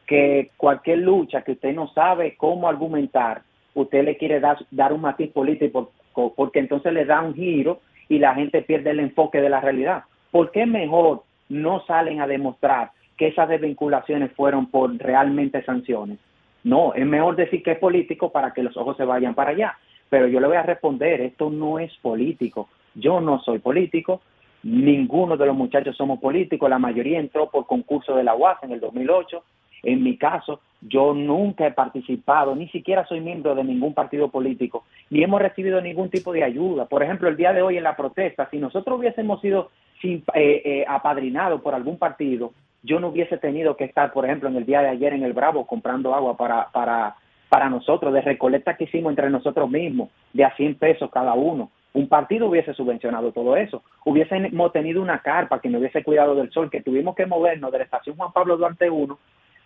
que cualquier lucha que usted no sabe cómo argumentar, usted le quiere dar, dar un matiz político porque entonces le da un giro y la gente pierde el enfoque de la realidad. ¿Por qué mejor no salen a demostrar que esas desvinculaciones fueron por realmente sanciones? No, es mejor decir que es político para que los ojos se vayan para allá. Pero yo le voy a responder, esto no es político. Yo no soy político, ninguno de los muchachos somos políticos, la mayoría entró por concurso de la UAS en el 2008. En mi caso, yo nunca he participado, ni siquiera soy miembro de ningún partido político, ni hemos recibido ningún tipo de ayuda. Por ejemplo, el día de hoy en la protesta, si nosotros hubiésemos sido eh, eh, apadrinados por algún partido, yo no hubiese tenido que estar, por ejemplo, en el día de ayer en el Bravo comprando agua para, para, para nosotros, de recolecta que hicimos entre nosotros mismos, de a 100 pesos cada uno. Un partido hubiese subvencionado todo eso. Hubiésemos tenido una carpa que me hubiese cuidado del sol, que tuvimos que movernos de la estación Juan Pablo Duarte 1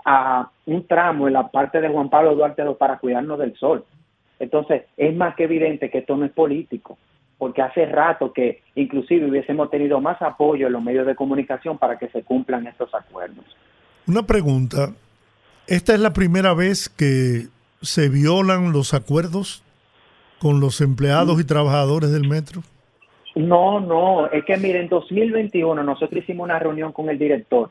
a un tramo en la parte de Juan Pablo Duarte 2 para cuidarnos del sol. Entonces, es más que evidente que esto no es político, porque hace rato que inclusive hubiésemos tenido más apoyo en los medios de comunicación para que se cumplan estos acuerdos. Una pregunta, ¿esta es la primera vez que se violan los acuerdos con los empleados y trabajadores del metro? No, no, es que miren, en 2021 nosotros hicimos una reunión con el director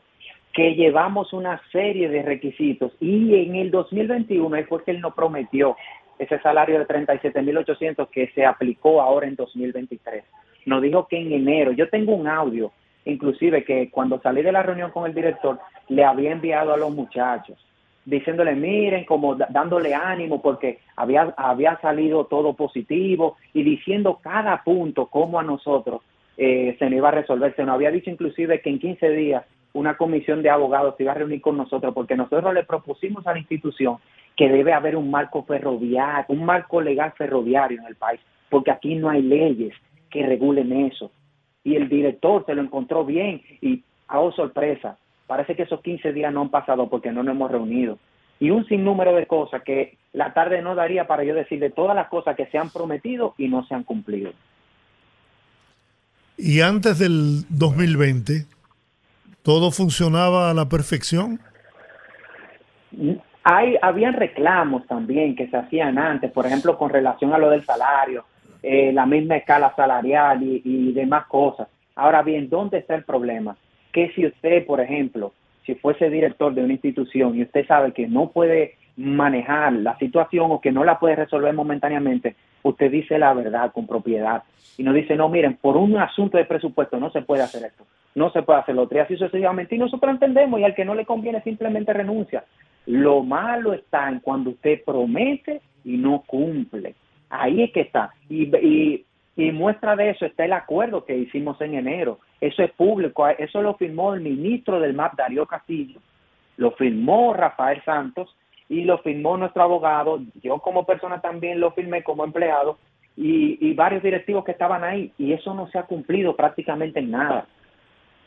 que llevamos una serie de requisitos y en el 2021 es porque él nos prometió ese salario de 37.800 que se aplicó ahora en 2023. Nos dijo que en enero, yo tengo un audio, inclusive que cuando salí de la reunión con el director, le había enviado a los muchachos diciéndole, miren, como dándole ánimo porque había, había salido todo positivo y diciendo cada punto cómo a nosotros eh, se nos iba a resolver. Se nos había dicho inclusive que en 15 días una comisión de abogados se iba a reunir con nosotros porque nosotros le propusimos a la institución que debe haber un marco ferroviario, un marco legal ferroviario en el país, porque aquí no hay leyes que regulen eso. Y el director se lo encontró bien y, a oh sorpresa, Parece que esos 15 días no han pasado porque no nos hemos reunido. Y un sinnúmero de cosas que la tarde no daría para yo decir de todas las cosas que se han prometido y no se han cumplido. ¿Y antes del 2020 todo funcionaba a la perfección? Hay, habían reclamos también que se hacían antes, por ejemplo, con relación a lo del salario, eh, la misma escala salarial y, y demás cosas. Ahora bien, ¿dónde está el problema? que si usted, por ejemplo, si fuese director de una institución y usted sabe que no puede manejar la situación o que no la puede resolver momentáneamente, usted dice la verdad con propiedad y no dice, no, miren, por un asunto de presupuesto no se puede hacer esto, no se puede hacer lo y así sucesivamente, y nosotros entendemos, y al que no le conviene simplemente renuncia. Lo malo está en cuando usted promete y no cumple. Ahí es que está. Y, y y muestra de eso está el acuerdo que hicimos en enero. Eso es público, eso lo firmó el ministro del MAP, Darío Castillo, lo firmó Rafael Santos y lo firmó nuestro abogado. Yo como persona también lo firmé como empleado y, y varios directivos que estaban ahí y eso no se ha cumplido prácticamente en nada.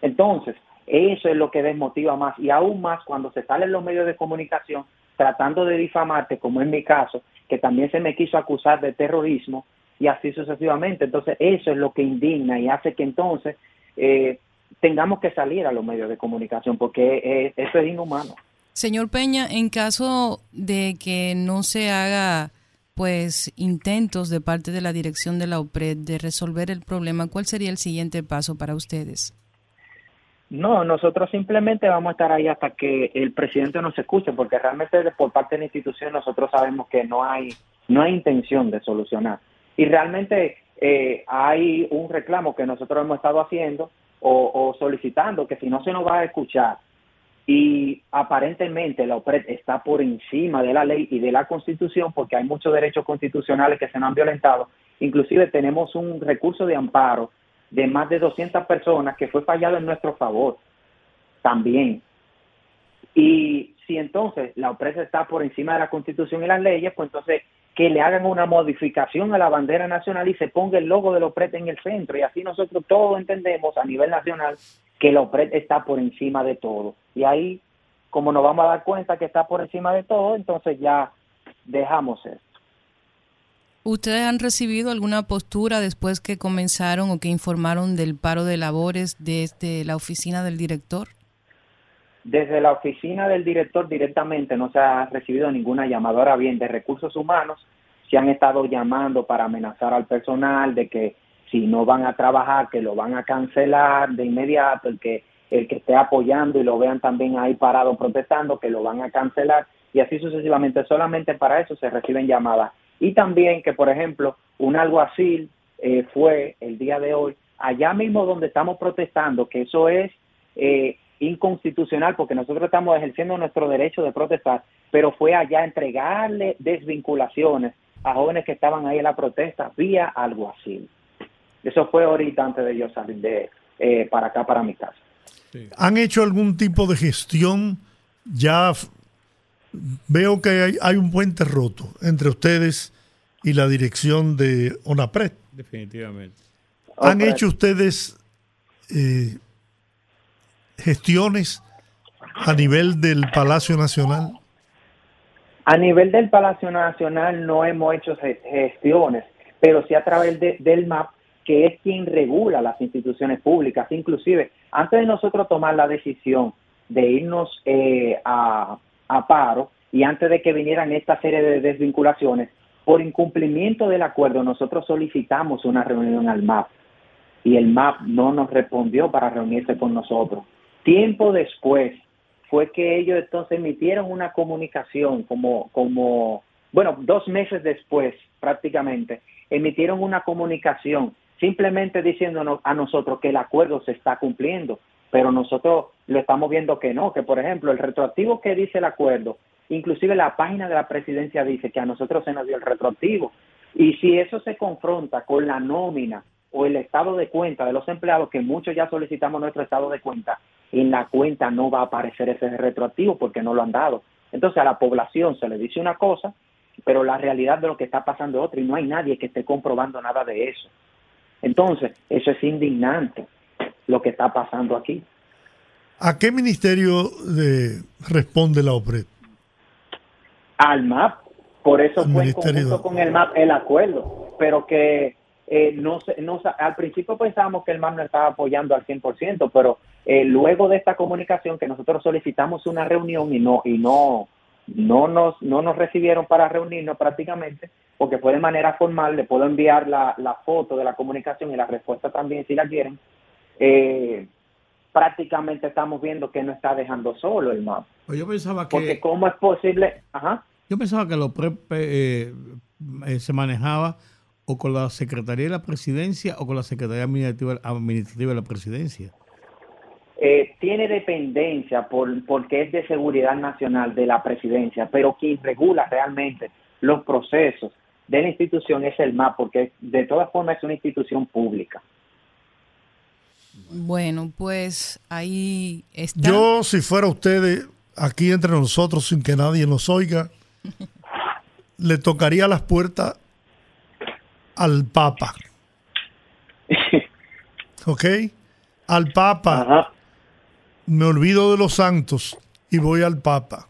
Entonces, eso es lo que desmotiva más y aún más cuando se salen los medios de comunicación tratando de difamarte, como en mi caso, que también se me quiso acusar de terrorismo y así sucesivamente. Entonces, eso es lo que indigna y hace que entonces eh, tengamos que salir a los medios de comunicación porque eh, eso es inhumano. Señor Peña, en caso de que no se haga pues intentos de parte de la dirección de la OPRED de resolver el problema, ¿cuál sería el siguiente paso para ustedes? No, nosotros simplemente vamos a estar ahí hasta que el presidente nos escuche, porque realmente por parte de la institución nosotros sabemos que no hay no hay intención de solucionar. Y realmente eh, hay un reclamo que nosotros hemos estado haciendo o, solicitando que si no se nos va a escuchar y aparentemente la OPRED está por encima de la ley y de la constitución porque hay muchos derechos constitucionales que se nos han violentado. Inclusive tenemos un recurso de amparo de más de 200 personas que fue fallado en nuestro favor también. Y si entonces la OPRED está por encima de la constitución y las leyes, pues entonces que le hagan una modificación a la bandera nacional y se ponga el logo de los OPRED en el centro. Y así nosotros todos entendemos a nivel nacional que la OPRED está por encima de todo. Y ahí, como nos vamos a dar cuenta que está por encima de todo, entonces ya dejamos esto. ¿Ustedes han recibido alguna postura después que comenzaron o que informaron del paro de labores desde la oficina del director? Desde la oficina del director directamente no se ha recibido ninguna llamada. Bien, de recursos humanos se han estado llamando para amenazar al personal de que si no van a trabajar, que lo van a cancelar de inmediato, el que, el que esté apoyando y lo vean también ahí parado protestando, que lo van a cancelar. y así sucesivamente. Solamente para eso se reciben llamadas. Y también que, por ejemplo, un alguacil eh, fue el día de hoy, allá mismo donde estamos protestando, que eso es eh, inconstitucional porque nosotros estamos ejerciendo nuestro derecho de protestar, pero fue allá entregarle desvinculaciones a jóvenes que estaban ahí en la protesta vía alguacil. Eso fue ahorita antes de yo salir de eh, para acá, para mi casa. ¿Han hecho algún tipo de gestión? Ya veo que hay, hay un puente roto entre ustedes y la dirección de ONAPRED. Definitivamente. ¿Han hecho ustedes eh, gestiones a nivel del Palacio Nacional? A nivel del Palacio Nacional no hemos hecho gestiones, pero sí a través del MAP, que es quien regula las instituciones públicas. Inclusive, antes de nosotros tomar la decisión de irnos eh, a, a paro y antes de que vinieran esta serie de desvinculaciones, por incumplimiento del acuerdo, nosotros solicitamos una reunión al MAP y el MAP no nos respondió para reunirse con nosotros. Tiempo después fue que ellos entonces emitieron una comunicación como, como, bueno, dos meses después prácticamente, emitieron una comunicación simplemente diciéndonos a nosotros que el acuerdo se está cumpliendo, pero nosotros lo estamos viendo que no, que por ejemplo el retroactivo que dice el acuerdo, inclusive la página de la presidencia dice que a nosotros se nos dio el retroactivo. Y si eso se confronta con la nómina o el estado de cuenta de los empleados, que muchos ya solicitamos nuestro estado de cuenta, en la cuenta no va a aparecer ese retroactivo porque no lo han dado. Entonces a la población se le dice una cosa, pero la realidad de lo que está pasando es otra y no hay nadie que esté comprobando nada de eso. Entonces, eso es indignante lo que está pasando aquí. ¿A qué ministerio de, responde la OPRED? Al MAP. Por eso fue con el MAP el acuerdo, pero que eh, no, no, al principio pensábamos que el MAP no estaba apoyando al 100%, pero eh, luego de esta comunicación que nosotros solicitamos una reunión y no y no no nos no nos recibieron para reunirnos prácticamente, porque fue de manera formal, le puedo enviar la, la foto de la comunicación y la respuesta también si la quieren. Eh, prácticamente estamos viendo que no está dejando solo el MAP. Pues yo pensaba que... Porque cómo es posible... Ajá. Yo pensaba que lo eh, eh, se manejaba o con la Secretaría de la Presidencia o con la Secretaría Administrativa, Administrativa de la Presidencia. Eh, tiene dependencia por, porque es de seguridad nacional de la presidencia, pero quien regula realmente los procesos de la institución es el MAP, porque de todas formas es una institución pública. Bueno, pues ahí está. Yo, si fuera usted aquí entre nosotros sin que nadie nos oiga, le tocaría las puertas al Papa. ¿Ok? Al Papa. Me olvido de los santos y voy al Papa.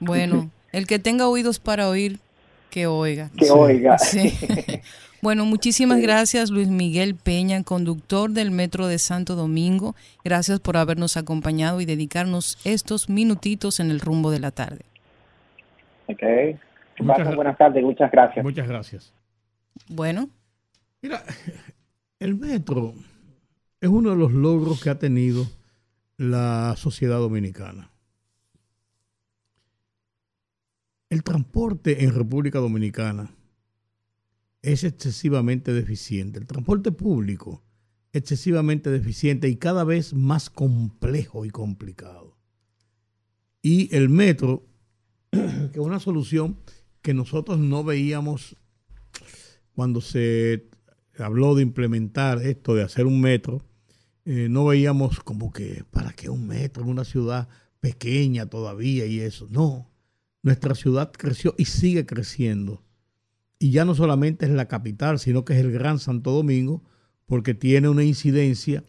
Bueno, el que tenga oídos para oír, que oiga. Que oiga. Bueno, muchísimas gracias Luis Miguel Peña, conductor del Metro de Santo Domingo. Gracias por habernos acompañado y dedicarnos estos minutitos en el rumbo de la tarde. Ok. buenas tardes, muchas gracias. Muchas gracias. Bueno. Mira, el metro es uno de los logros que ha tenido la sociedad dominicana. El transporte en República Dominicana es excesivamente deficiente. El transporte público excesivamente deficiente y cada vez más complejo y complicado. Y el metro, que es una solución que nosotros no veíamos cuando se habló de implementar esto, de hacer un metro, eh, no veíamos como que, ¿para qué un metro en una ciudad pequeña todavía y eso? No, nuestra ciudad creció y sigue creciendo y ya no solamente es la capital, sino que es el Gran Santo Domingo, porque tiene una incidencia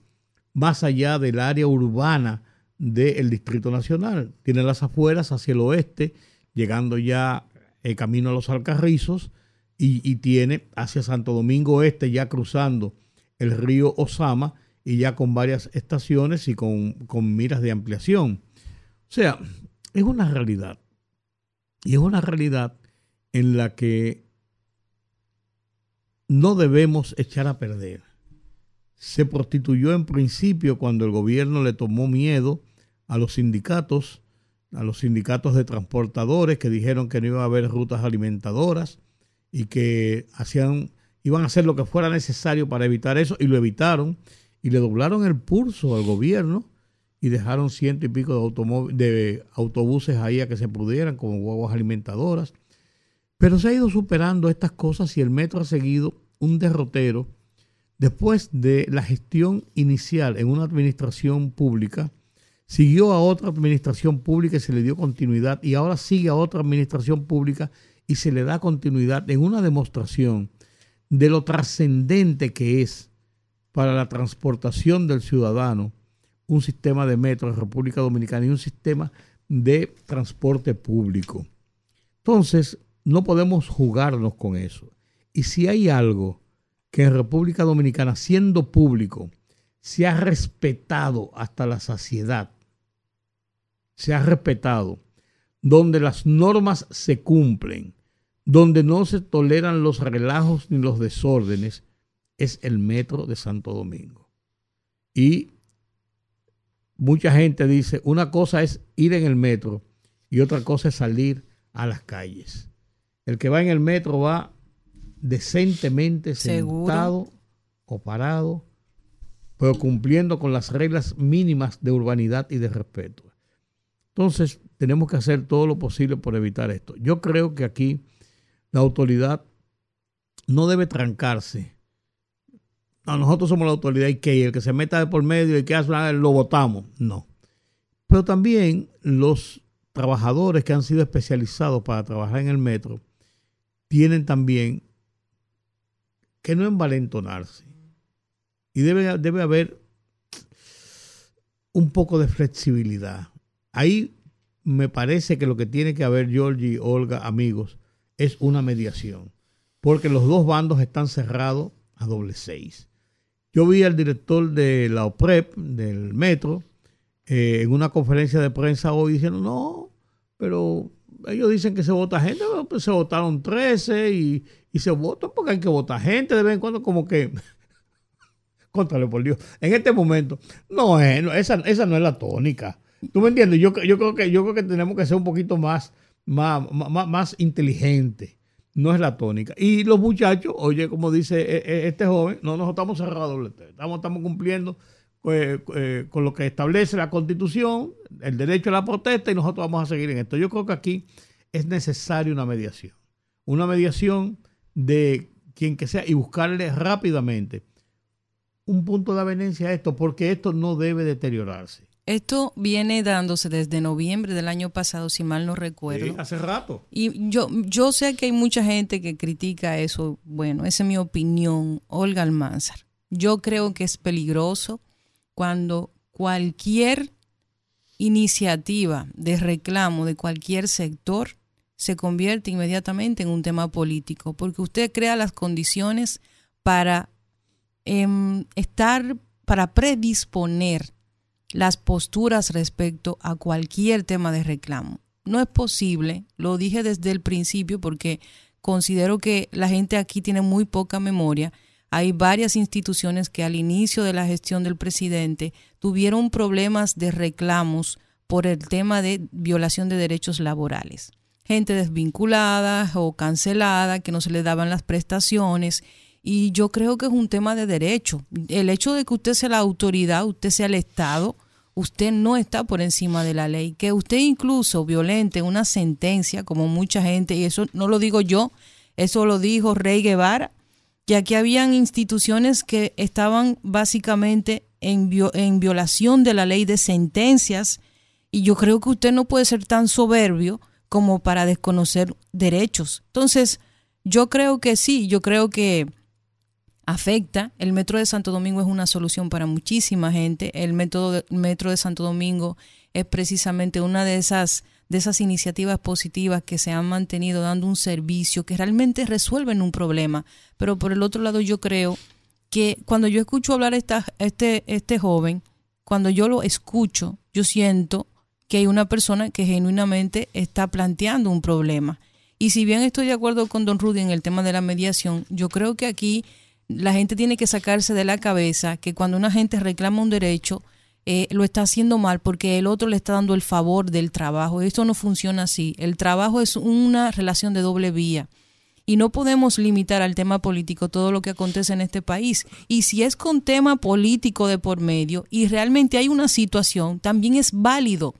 más allá del área urbana del Distrito Nacional. Tiene las afueras hacia el oeste, llegando ya el camino a los Alcarrizos, y, tiene hacia Santo Domingo Este, ya cruzando el río Osama, y ya con varias estaciones y con, con miras de ampliación. O sea, es una realidad. Y es una realidad en la que no debemos echar a perder. Se prostituyó en principio cuando el gobierno le tomó miedo a los sindicatos a los sindicatos de transportadores que dijeron que no iba a haber rutas alimentadoras y que hacían, iban a hacer lo que fuera necesario para evitar eso y lo evitaron y le doblaron el pulso al gobierno y dejaron ciento y pico de, de autobuses ahí a que se pudieran como huevos alimentadoras. Pero se ha ido superando estas cosas y el metro ha seguido un derrotero después de la gestión inicial en una administración pública siguió a otra administración pública y se le dio continuidad y ahora sigue a otra administración pública y se le da continuidad en una demostración de lo trascendente que es para la transportación del ciudadano un sistema de metro en República Dominicana y un sistema de transporte público. Entonces, no podemos jugarnos con eso. Y si hay algo que en República Dominicana, siendo público, se ha respetado hasta la saciedad, se ha respetado, donde las normas se cumplen, donde no se toleran los relajos ni los desórdenes, es el metro de Santo Domingo. Y mucha gente dice, una cosa es ir en el metro y otra cosa es salir a las calles. El que va en el metro va decentemente sentado o parado, pero cumpliendo con las reglas mínimas de urbanidad y de respeto. Entonces, tenemos que hacer todo lo posible por evitar esto. Yo creo que aquí la autoridad no debe trancarse. nosotros somos la autoridad y que el que se meta de por medio y que hace lo votamos. No. Pero también los trabajadores que han sido especializados para trabajar en el metro tienen también que no envalentonarse. Y debe, debe haber un poco de flexibilidad. Ahí me parece que lo que tiene que haber, Georgie, Olga, amigos, es una mediación. Porque los dos bandos están cerrados a doble seis. Yo vi al director de la OPREP, del metro, eh, en una conferencia de prensa hoy diciendo, no, pero ellos dicen que se vota gente, pues se votaron 13 y, y se votan porque hay que votar gente de vez en cuando, como que Contrale por Dios. En este momento, no, esa, esa no es la tónica. ¿Tú me entiendes? Yo, yo, creo que, yo creo que tenemos que ser un poquito más, más, más, inteligentes. No es la tónica. Y los muchachos, oye, como dice eh, eh, este joven, no nos estamos cerrados, estamos, estamos cumpliendo eh, con lo que establece la constitución, el derecho a la protesta y nosotros vamos a seguir en esto. Yo creo que aquí es necesaria una mediación. Una mediación de quien que sea y buscarle rápidamente un punto de avenencia a esto, porque esto no debe deteriorarse. Esto viene dándose desde noviembre del año pasado, si mal no recuerdo. Sí, hace rato. Y yo, yo sé que hay mucha gente que critica eso. Bueno, esa es mi opinión. Olga Almanzar. Yo creo que es peligroso cuando cualquier iniciativa de reclamo de cualquier sector se convierte inmediatamente en un tema político, porque usted crea las condiciones para em, estar, para predisponer las posturas respecto a cualquier tema de reclamo. No es posible, lo dije desde el principio porque considero que la gente aquí tiene muy poca memoria. Hay varias instituciones que al inicio de la gestión del presidente tuvieron problemas de reclamos por el tema de violación de derechos laborales. Gente desvinculada o cancelada, que no se le daban las prestaciones. Y yo creo que es un tema de derecho. El hecho de que usted sea la autoridad, usted sea el Estado, usted no está por encima de la ley, que usted incluso violente una sentencia, como mucha gente, y eso no lo digo yo, eso lo dijo Rey Guevara, que aquí habían instituciones que estaban básicamente en, en violación de la ley de sentencias, y yo creo que usted no puede ser tan soberbio como para desconocer derechos. Entonces, yo creo que sí, yo creo que afecta. El Metro de Santo Domingo es una solución para muchísima gente. El método Metro de Santo Domingo es precisamente una de esas, de esas iniciativas positivas que se han mantenido dando un servicio que realmente resuelven un problema. Pero por el otro lado yo creo que cuando yo escucho hablar a esta, este, este joven, cuando yo lo escucho, yo siento que hay una persona que genuinamente está planteando un problema. Y si bien estoy de acuerdo con don Rudy en el tema de la mediación, yo creo que aquí la gente tiene que sacarse de la cabeza que cuando una gente reclama un derecho, eh, lo está haciendo mal porque el otro le está dando el favor del trabajo. Esto no funciona así. El trabajo es una relación de doble vía. Y no podemos limitar al tema político todo lo que acontece en este país. Y si es con tema político de por medio y realmente hay una situación, también es válido,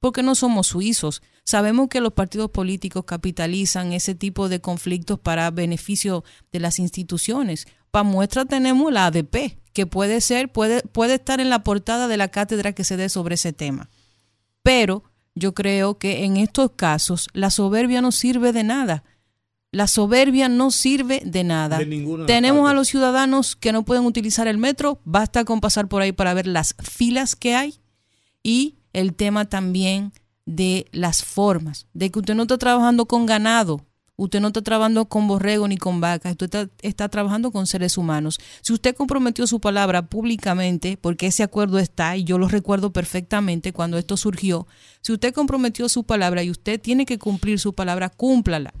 porque no somos suizos. Sabemos que los partidos políticos capitalizan ese tipo de conflictos para beneficio de las instituciones. Para muestra tenemos la ADP, que puede ser, puede, puede estar en la portada de la cátedra que se dé sobre ese tema. Pero yo creo que en estos casos la soberbia no sirve de nada. La soberbia no sirve de nada. Tenemos a los ciudadanos que no pueden utilizar el metro, basta con pasar por ahí para ver las filas que hay y el tema también de las formas, de que usted no está trabajando con ganado, usted no está trabajando con borrego ni con vacas, usted está, trabajando con seres humanos. Si usted comprometió su palabra públicamente, porque ese acuerdo está, y yo lo recuerdo perfectamente cuando esto surgió, si usted comprometió su palabra y usted tiene que cumplir su palabra, cúmplala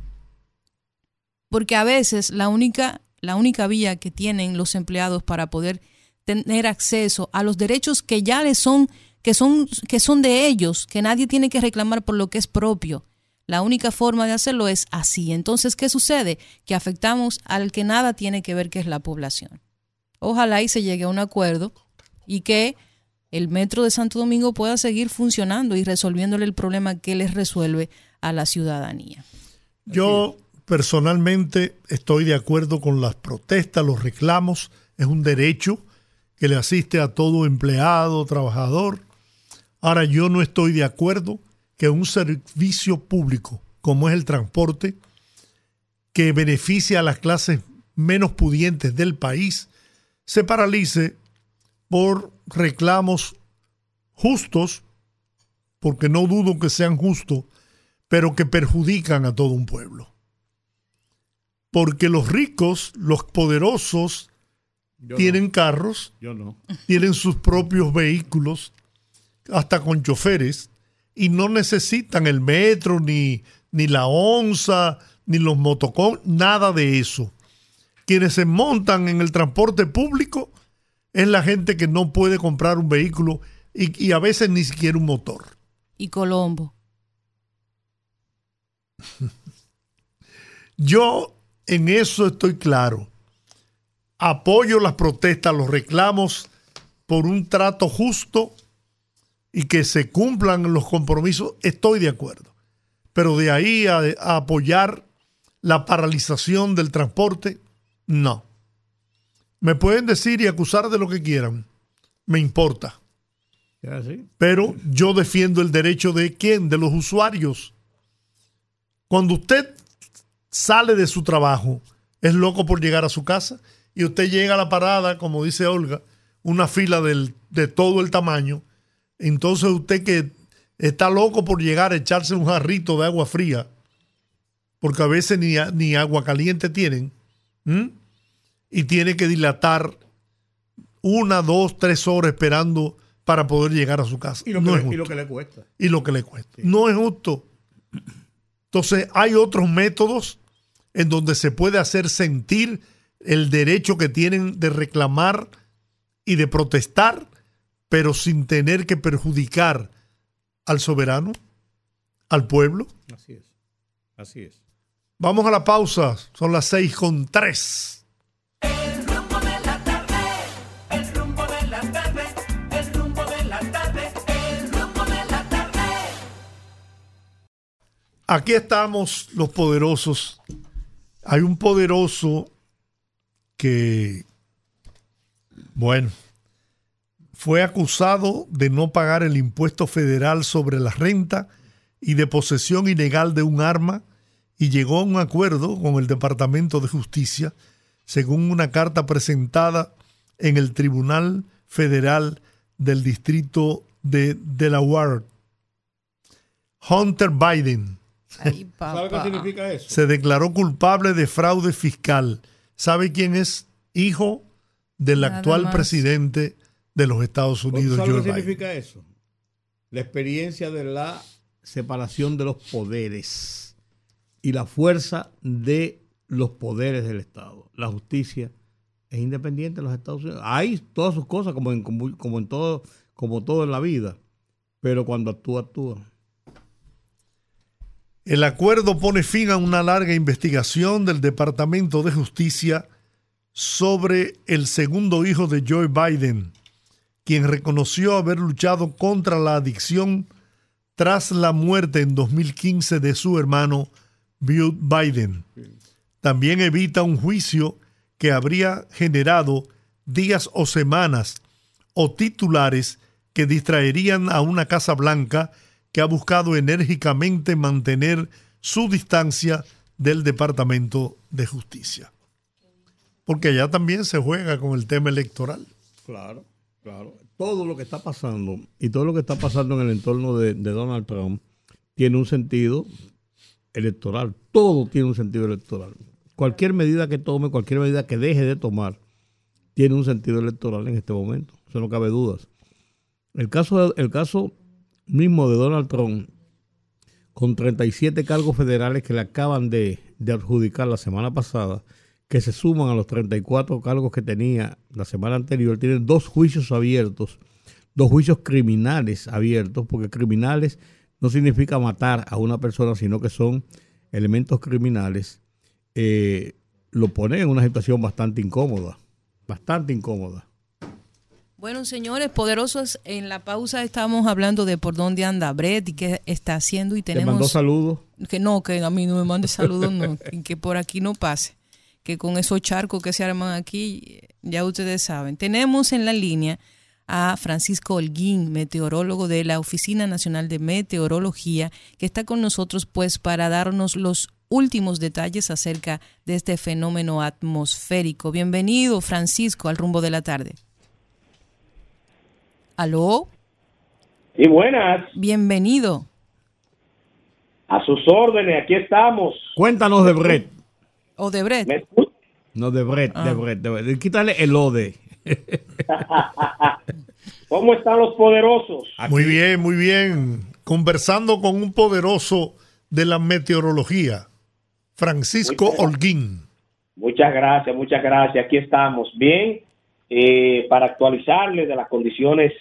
porque a veces la única, la única vía que tienen los empleados para poder tener acceso a los derechos que ya les son que son que son de ellos, que nadie tiene que reclamar por lo que es propio. La única forma de hacerlo es así. Entonces, ¿qué sucede? Que afectamos al que nada tiene que ver, que es la población. Ojalá y se llegue a un acuerdo y que el metro de Santo Domingo pueda seguir funcionando y resolviéndole el problema que les resuelve a la ciudadanía. Yo Personalmente estoy de acuerdo con las protestas, los reclamos, es un derecho que le asiste a todo empleado, trabajador. Ahora yo no estoy de acuerdo que un servicio público como es el transporte, que beneficia a las clases menos pudientes del país, se paralice por reclamos justos, porque no dudo que sean justos, pero que perjudican a todo un pueblo. Porque los ricos, los poderosos, tienen carros, tienen sus propios vehículos, hasta con choferes, y no necesitan el metro, ni, ni la onza, ni los motocón, nada de eso. Quienes se montan en el transporte público es la gente que no puede comprar un vehículo y, y a veces ni siquiera un motor. Y Colombo. Yo en eso estoy claro. Apoyo las protestas, los reclamos por un trato justo y que se cumplan los compromisos, estoy de acuerdo. Pero de ahí a, apoyar la paralización del transporte, no. Me pueden decir y acusar de lo que quieran, me importa. Pero yo defiendo el derecho de quién, de los usuarios. Cuando usted sale de su trabajo, es loco por llegar a su casa y usted llega a la parada, como dice Olga, una fila de todo el tamaño. Entonces usted que está loco por llegar a echarse un jarrito de agua fría, porque a veces ni, ni agua caliente tienen, y tiene que dilatar una, dos, tres horas esperando para poder llegar a su casa. Y lo, que, le, cuesta. Y lo que le cuesta. No es justo. Entonces hay otros métodos en donde se puede hacer sentir el derecho que tienen de reclamar y de protestar, pero sin tener que perjudicar al soberano, al pueblo. Así es. Así es. Vamos a la pausa. Son las seis con tres. Aquí estamos los poderosos hay un poderoso que, bueno, fue acusado de no pagar el impuesto federal sobre la renta y de posesión ilegal de un arma y llegó a un acuerdo con el Departamento de Justicia, según una carta presentada en el Tribunal Federal del Distrito de Delaware. Hunter Biden ¿Sabe qué significa eso? Se declaró culpable de fraude fiscal. ¿Sabe quién es hijo del actual presidente de los Estados Unidos, ¿Sabe qué significa eso? La experiencia de la separación de los poderes y la fuerza de los poderes del Estado. La justicia es independiente de los Estados Unidos. Hay todas sus cosas, como en, como en todo como todo en la vida, pero cuando actúa, actúa. El acuerdo pone fin a una larga investigación del Departamento de Justicia sobre el segundo hijo de Joe Biden, quien reconoció haber luchado contra la adicción tras la muerte en 2015 de su hermano Bill Biden. También evita un juicio que habría generado días o semanas o titulares que distraerían a una Casa Blanca que ha buscado enérgicamente mantener su distancia del Departamento de Justicia. Porque allá también se juega con el tema electoral. Claro, claro. Todo lo que está pasando y todo lo que está pasando en el entorno de, Donald Trump tiene un sentido electoral. Todo tiene un sentido electoral. Cualquier medida que tome, cualquier medida que deje de tomar, tiene un sentido electoral en este momento. Eso no cabe dudas. El caso, el caso mismo de Donald Trump, con 37 cargos federales que le acaban de, adjudicar la semana pasada, que se suman a los 34 cargos que tenía la semana anterior, tiene dos juicios abiertos, dos juicios criminales abiertos, porque criminales no significa matar a una persona, sino que son elementos criminales, eh, lo pone en una situación bastante incómoda, bastante incómoda. Bueno, señores, poderosos, en la pausa estamos hablando de por dónde anda Brett y qué está haciendo y tenemos... ¿Te mandó saludos? Que no, que a mí no me mande saludos, no, que por aquí no pase, que con esos charcos que se arman aquí, ya ustedes saben. Tenemos en la línea a Francisco Holguín, meteorólogo de la Oficina Nacional de Meteorología, que está con nosotros pues para darnos los últimos detalles acerca de este fenómeno atmosférico. Bienvenido, Francisco, al rumbo de la tarde. ¿Aló? Sí, buenas. Bienvenido. A sus órdenes, aquí estamos. Cuéntanos de Brett. ¿O de Brett? No, de Brett, de ah. Brett, Quítale el ode. ¿Cómo están los poderosos? Muy bien, muy bien. Conversando con un poderoso de la meteorología, Francisco Holguín. Muchas gracias, muchas gracias. Aquí estamos. Bien, eh, para actualizarle de las condiciones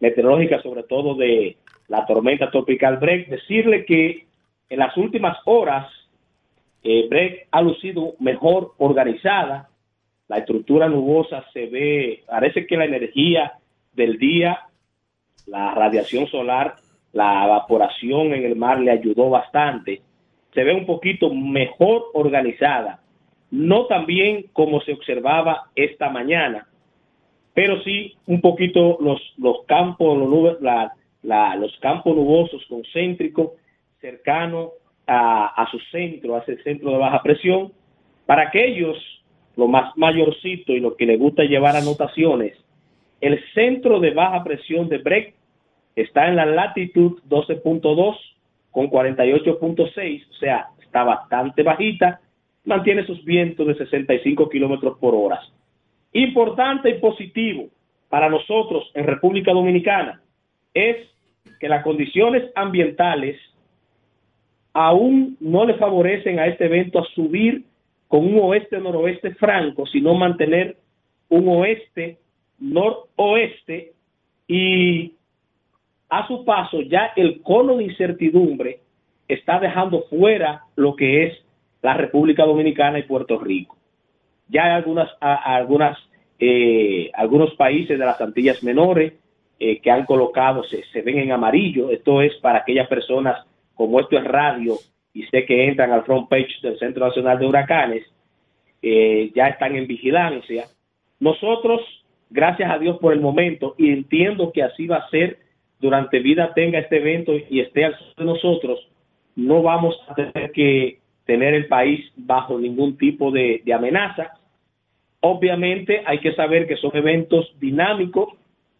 meteorológicas, sobre todo de la tormenta tropical Break, decirle que en las últimas horas eh, ha lucido mejor organizada, la estructura nubosa se ve, parece que la energía del día, la radiación solar, la evaporación en el mar le ayudó bastante, se ve un poquito mejor organizada, no tan bien como se observaba esta mañana, pero sí un poquito los, los campos, los, los campos nubosos concéntricos cercanos a, su centro, a ese centro de baja presión, para aquellos, lo más mayorcito y lo que le gusta llevar anotaciones, el centro de baja presión de Breck está en la latitud 12.2 con 48.6, o sea, está bastante bajita, mantiene sus vientos de 65 kilómetros por hora. Importante y positivo para nosotros en República Dominicana es que las condiciones ambientales aún no le favorecen a este evento a subir con un oeste-noroeste franco, sino mantener un oeste-noroeste y a su paso ya el cono de incertidumbre está dejando fuera lo que es la República Dominicana y Puerto Rico. Ya hay algunas, algunas, eh, algunos países de las Antillas Menores eh, que han colocado, se, se, ven en amarillo. Esto es para aquellas personas, como esto es radio, y sé que entran al front page del Centro Nacional de Huracanes, eh, ya están en vigilancia. Nosotros, gracias a Dios por el momento, y entiendo que así va a ser durante vida tenga este evento y esté al sur de nosotros, no vamos a tener que tener el país bajo ningún tipo de, amenaza. Obviamente hay que saber que son eventos dinámicos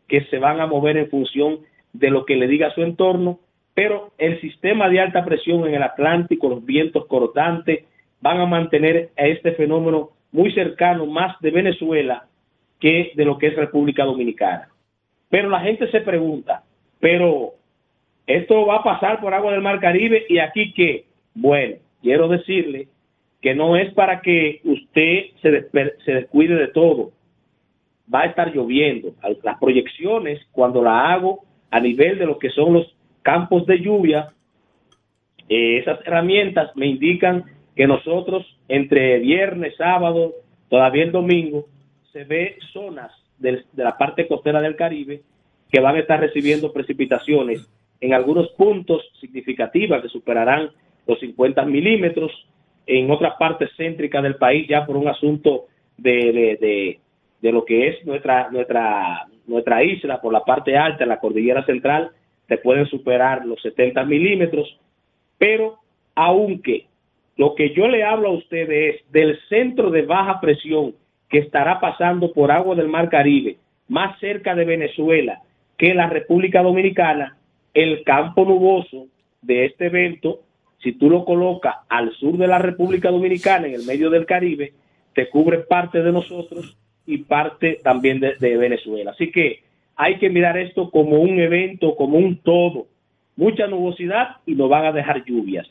que se van a mover en función de lo que le diga su entorno, pero el sistema de alta presión en el Atlántico, los vientos cortantes, van a mantener a este fenómeno muy cercano más de Venezuela que de lo que es República Dominicana. Pero la gente se pregunta, pero esto va a pasar por agua del Mar Caribe y aquí qué? Bueno, quiero decirle que no es para que usted se, se descuide de todo. va a estar lloviendo. Las proyecciones, cuando la hago a nivel de lo que son los campos de lluvia, eh, esas herramientas me indican que nosotros entre viernes, sábado, todavía el domingo, se ve zonas de la parte costera del Caribe que van a estar recibiendo precipitaciones en algunos puntos significativas que superarán los 50 milímetros, en otras partes céntricas del país ya por un asunto de, de, lo que es nuestra, nuestra, nuestra isla, por la parte alta, la cordillera central, se pueden superar los 70 milímetros, pero aunque lo que yo le hablo a ustedes es del centro de baja presión que estará pasando por agua del Mar Caribe, más cerca de Venezuela que la República Dominicana, el campo nuboso de este evento, si tú lo colocas al sur de la República Dominicana, en el medio del Caribe, te cubre parte de nosotros y parte también de, Venezuela. Así que hay que mirar esto como un evento, como un todo. Mucha nubosidad y nos van a dejar lluvias.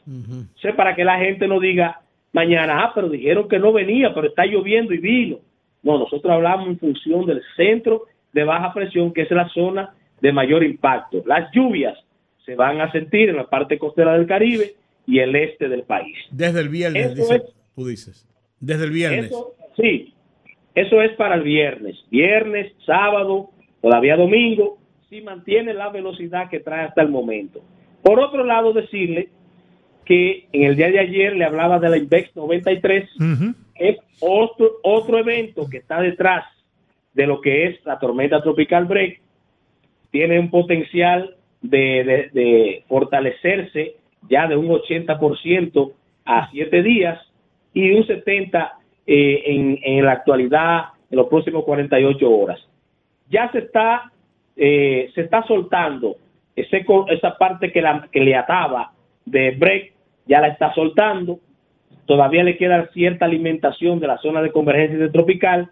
sé para que la gente no diga mañana, ah, pero dijeron que no venía, pero está lloviendo y vino. No, nosotros hablamos en función del centro de baja presión, que es la zona de mayor impacto. Las lluvias se van a sentir en la parte costera del Caribe y el este del país. Desde el viernes, tú dices. Desde el viernes. sí, eso es para el viernes. Viernes, sábado, todavía domingo, si mantiene la velocidad que trae hasta el momento. Por otro lado, decirle que en el día de ayer le hablaba de la IBEX 93, es otro, otro evento que está detrás de lo que es la tormenta tropical Break, tiene un potencial de, fortalecerse ya de un 80% a 7 días y un 70% eh, en, en, la actualidad en los próximos 48 horas. Ya se está, eh, se está soltando esa parte que, la, que le ataba de break, ya la está soltando. Todavía le queda cierta alimentación de la zona de convergencia de tropical,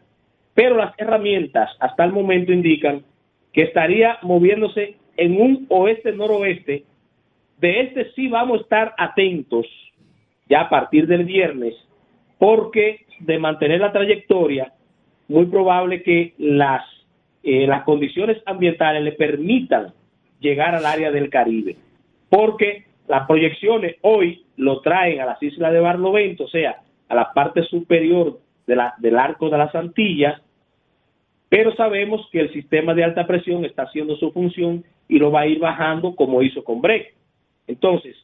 pero las herramientas hasta el momento indican que estaría moviéndose en un oeste-noroeste. De este sí vamos a estar atentos ya a partir del viernes, porque de mantener la trayectoria, muy probable que las, eh, las condiciones ambientales le permitan llegar al área del Caribe, porque las proyecciones hoy lo traen a las islas de Barlovento, o sea, a la parte superior del arco de las Antillas, pero sabemos que el sistema de alta presión está haciendo su función y lo va a ir bajando como hizo con Break. Entonces,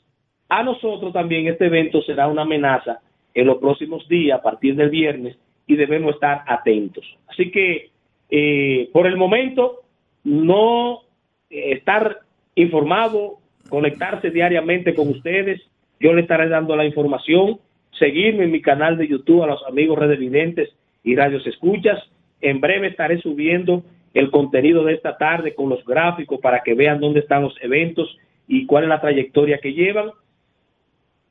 a nosotros también este evento será una amenaza en los próximos días, a partir del viernes, y debemos estar atentos. Así que, eh, por el momento, no eh, estar informado, conectarse diariamente con ustedes, yo le estaré dando la información, seguirme en mi canal de YouTube a los amigos redevidentes y radios escuchas, en breve estaré subiendo el contenido de esta tarde con los gráficos para que vean dónde están los eventos y cuál es la trayectoria que llevan.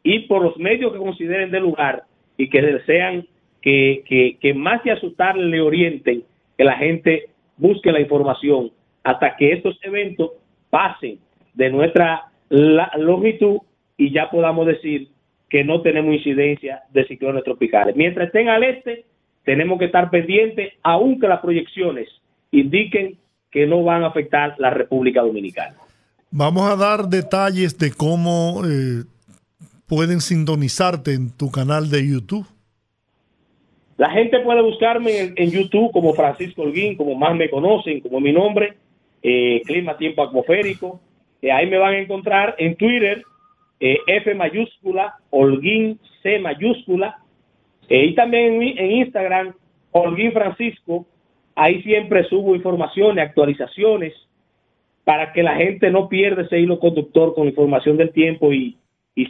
Y por los medios que consideren de lugar y que desean que, que, más que asustarle le orienten, que la gente busque la información hasta que estos eventos pasen de nuestra longitud y ya podamos decir que no tenemos incidencia de ciclones tropicales. Mientras estén al este, tenemos que estar pendientes, aunque las proyecciones indiquen que no van a afectar la República Dominicana. Vamos a dar detalles de cómo eh, pueden sintonizarte en tu canal de YouTube. La gente puede buscarme en, YouTube como Francisco Holguín, como más me conocen, como mi nombre, eh, Clima Tiempo Atmosférico. Eh, ahí me van a encontrar en Twitter, F mayúscula, Holguín C mayúscula, eh, y también en, Instagram, Holguín Francisco, ahí siempre subo informaciones, actualizaciones, para que la gente no pierda ese hilo conductor con información del tiempo y,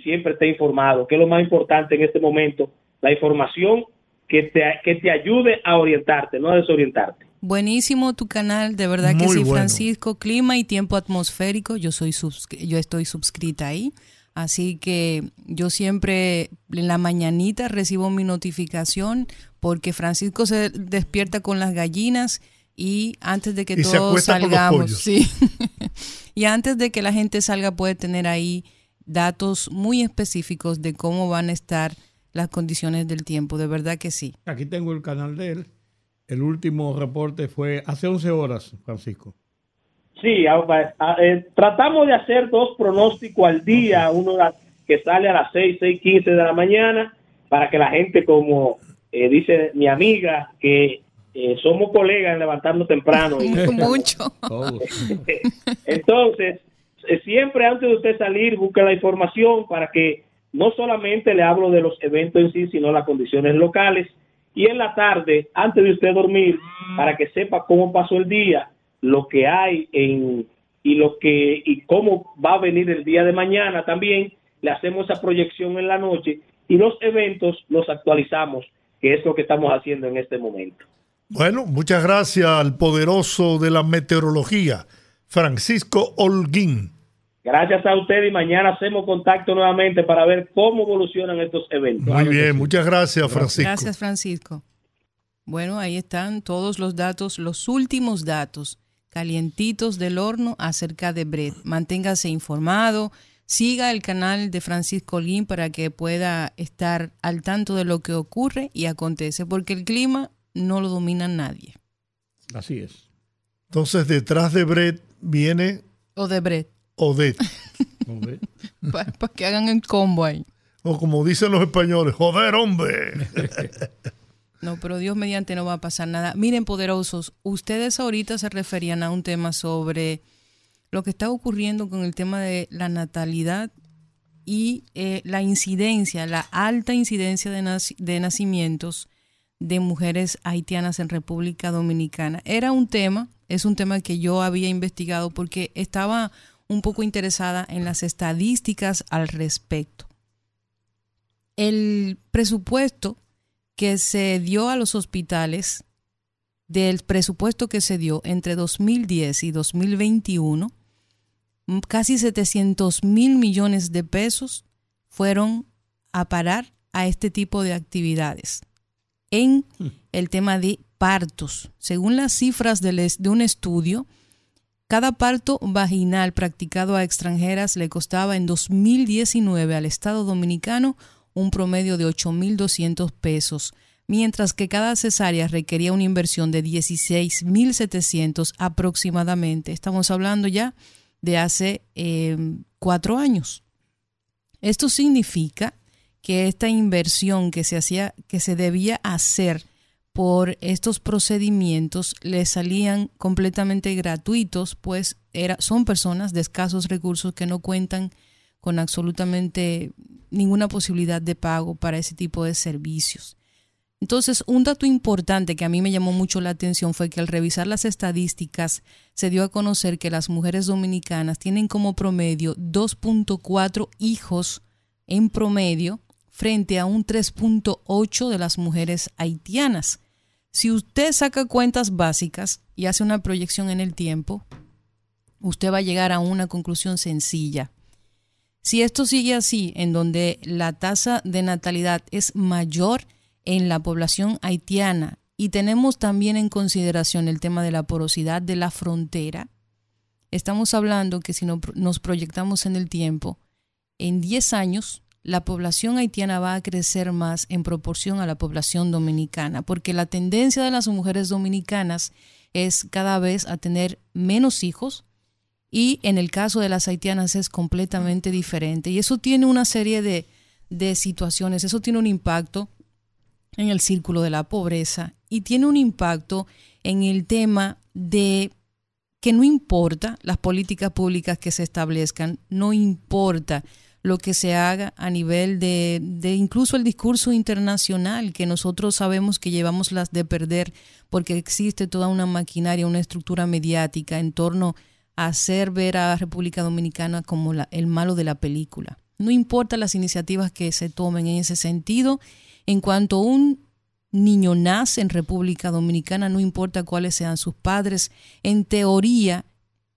siempre esté informado, que es lo más importante en este momento, la información que te, que te ayude a orientarte, no a desorientarte. Buenísimo tu canal, de verdad que sí, Francisco, clima y tiempo atmosférico, yo soy yo estoy suscrita ahí. Así que yo siempre en la mañanita recibo mi notificación porque Francisco se despierta con las gallinas y antes de que todos salgamos, sí. y antes de que la gente salga puede tener ahí datos muy específicos de cómo van a estar las condiciones del tiempo, de verdad que sí. Aquí tengo el canal de él, El último reporte fue hace 11 horas, Francisco. Sí, eh, tratamos de hacer dos pronósticos al día, uno que sale a las 6, 6, 15 de la mañana, para que la gente, como eh, dice mi amiga, que eh, somos colegas en levantarnos temprano. Mucho. Entonces, siempre antes de usted salir, busque la información para que no solamente le hablo de los eventos en sí, sino las condiciones locales. Y en la tarde, antes de usted dormir, para que sepa cómo pasó el día, lo que hay en y lo que y cómo va a venir el día de mañana también le hacemos esa proyección en la noche y los eventos los actualizamos que es lo que estamos haciendo en este momento bueno muchas gracias al poderoso de la meteorología Francisco Holguín gracias a usted y mañana hacemos contacto nuevamente para ver cómo evolucionan estos eventos muy bien muchas gracias Francisco gracias Francisco bueno ahí están todos los datos los últimos datos calientitos del horno acerca de Brett. Manténgase informado, siga el canal de Francisco Olguín para que pueda estar al tanto de lo que ocurre y acontece, porque el clima no lo domina nadie. Así es. Entonces, detrás de Brett viene... O de Brett. Odette. Para que hagan el combo ahí. O como dicen los españoles, joder, hombre. No, pero Dios mediante no va a pasar nada. Miren, poderosos, ustedes ahorita se referían a un tema sobre lo que está ocurriendo con el tema de la natalidad y eh, la incidencia, la alta incidencia de, de nacimientos de mujeres haitianas en República Dominicana. Era un tema, es un tema que yo había investigado porque estaba un poco interesada en las estadísticas al respecto. El presupuesto que se dio a los hospitales del presupuesto que se dio entre 2010 y 2021, casi 700 mil millones de pesos fueron a parar a este tipo de actividades en hmm. el tema de partos. Según las cifras de, de un estudio, cada parto vaginal practicado a extranjeras le costaba en 2019 al Estado Dominicano un promedio de 8.200 pesos, mientras que cada cesárea requería una inversión de 16.700 aproximadamente. Estamos hablando ya de hace em, cuatro años. Esto significa que esta inversión que se hacía, que se debía hacer por estos procedimientos le salían completamente gratuitos, pues son personas de escasos recursos que no cuentan con absolutamente ninguna posibilidad de pago para ese tipo de servicios. Entonces, un dato importante que a mí me llamó mucho la atención fue que al revisar las estadísticas se dio a conocer que las mujeres dominicanas tienen como promedio 2.4 hijos en promedio frente a un 3.8 de las mujeres haitianas. Si usted saca cuentas básicas y hace una proyección en el tiempo, usted va a llegar a una conclusión sencilla. Si esto sigue así, en donde la tasa de natalidad es mayor en la población haitiana y tenemos también en consideración el tema de la porosidad de la frontera, estamos hablando que si nos proyectamos en el tiempo, en 10 años la población haitiana va a crecer más en proporción a la población dominicana, porque la tendencia de las mujeres dominicanas es cada vez a tener menos hijos, y en el caso de las haitianas es completamente diferente. Y eso tiene una serie de, de situaciones, eso tiene un impacto en el círculo de la pobreza y tiene un impacto en el tema de que no importa las políticas públicas que se establezcan, no importa lo que se haga a nivel de, de, incluso el discurso internacional, que nosotros sabemos que llevamos las de perder porque existe toda una maquinaria, una estructura mediática en torno hacer ver a la República Dominicana como el malo de la película. No importa las iniciativas que se tomen en ese sentido, en cuanto un niño nace en República Dominicana, no importa cuáles sean sus padres, en teoría,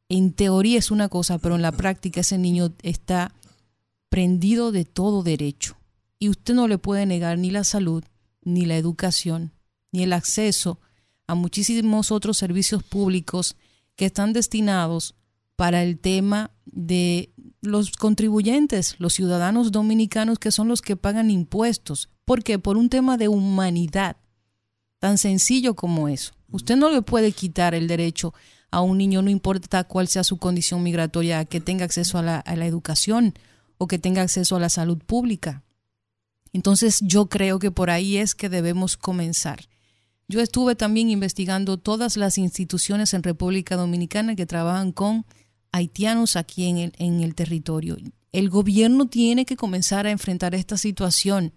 en teoría es una cosa, pero en la práctica ese niño está de todo derecho. Y usted no le puede negar ni la salud, ni la educación, ni el acceso a muchísimos otros servicios públicos que están destinados para el tema de los contribuyentes, los ciudadanos dominicanos que son los que pagan impuestos. porque Por un tema de humanidad. Tan sencillo como eso. Usted no le puede quitar el derecho a un niño, no importa cuál sea su condición migratoria, que tenga acceso a la, a la educación o que tenga acceso a la salud pública. Entonces yo creo que por ahí es que debemos comenzar. Yo estuve también investigando todas las instituciones en República Dominicana que trabajan con haitianos aquí en el, en el territorio. El gobierno tiene que comenzar a enfrentar esta situación,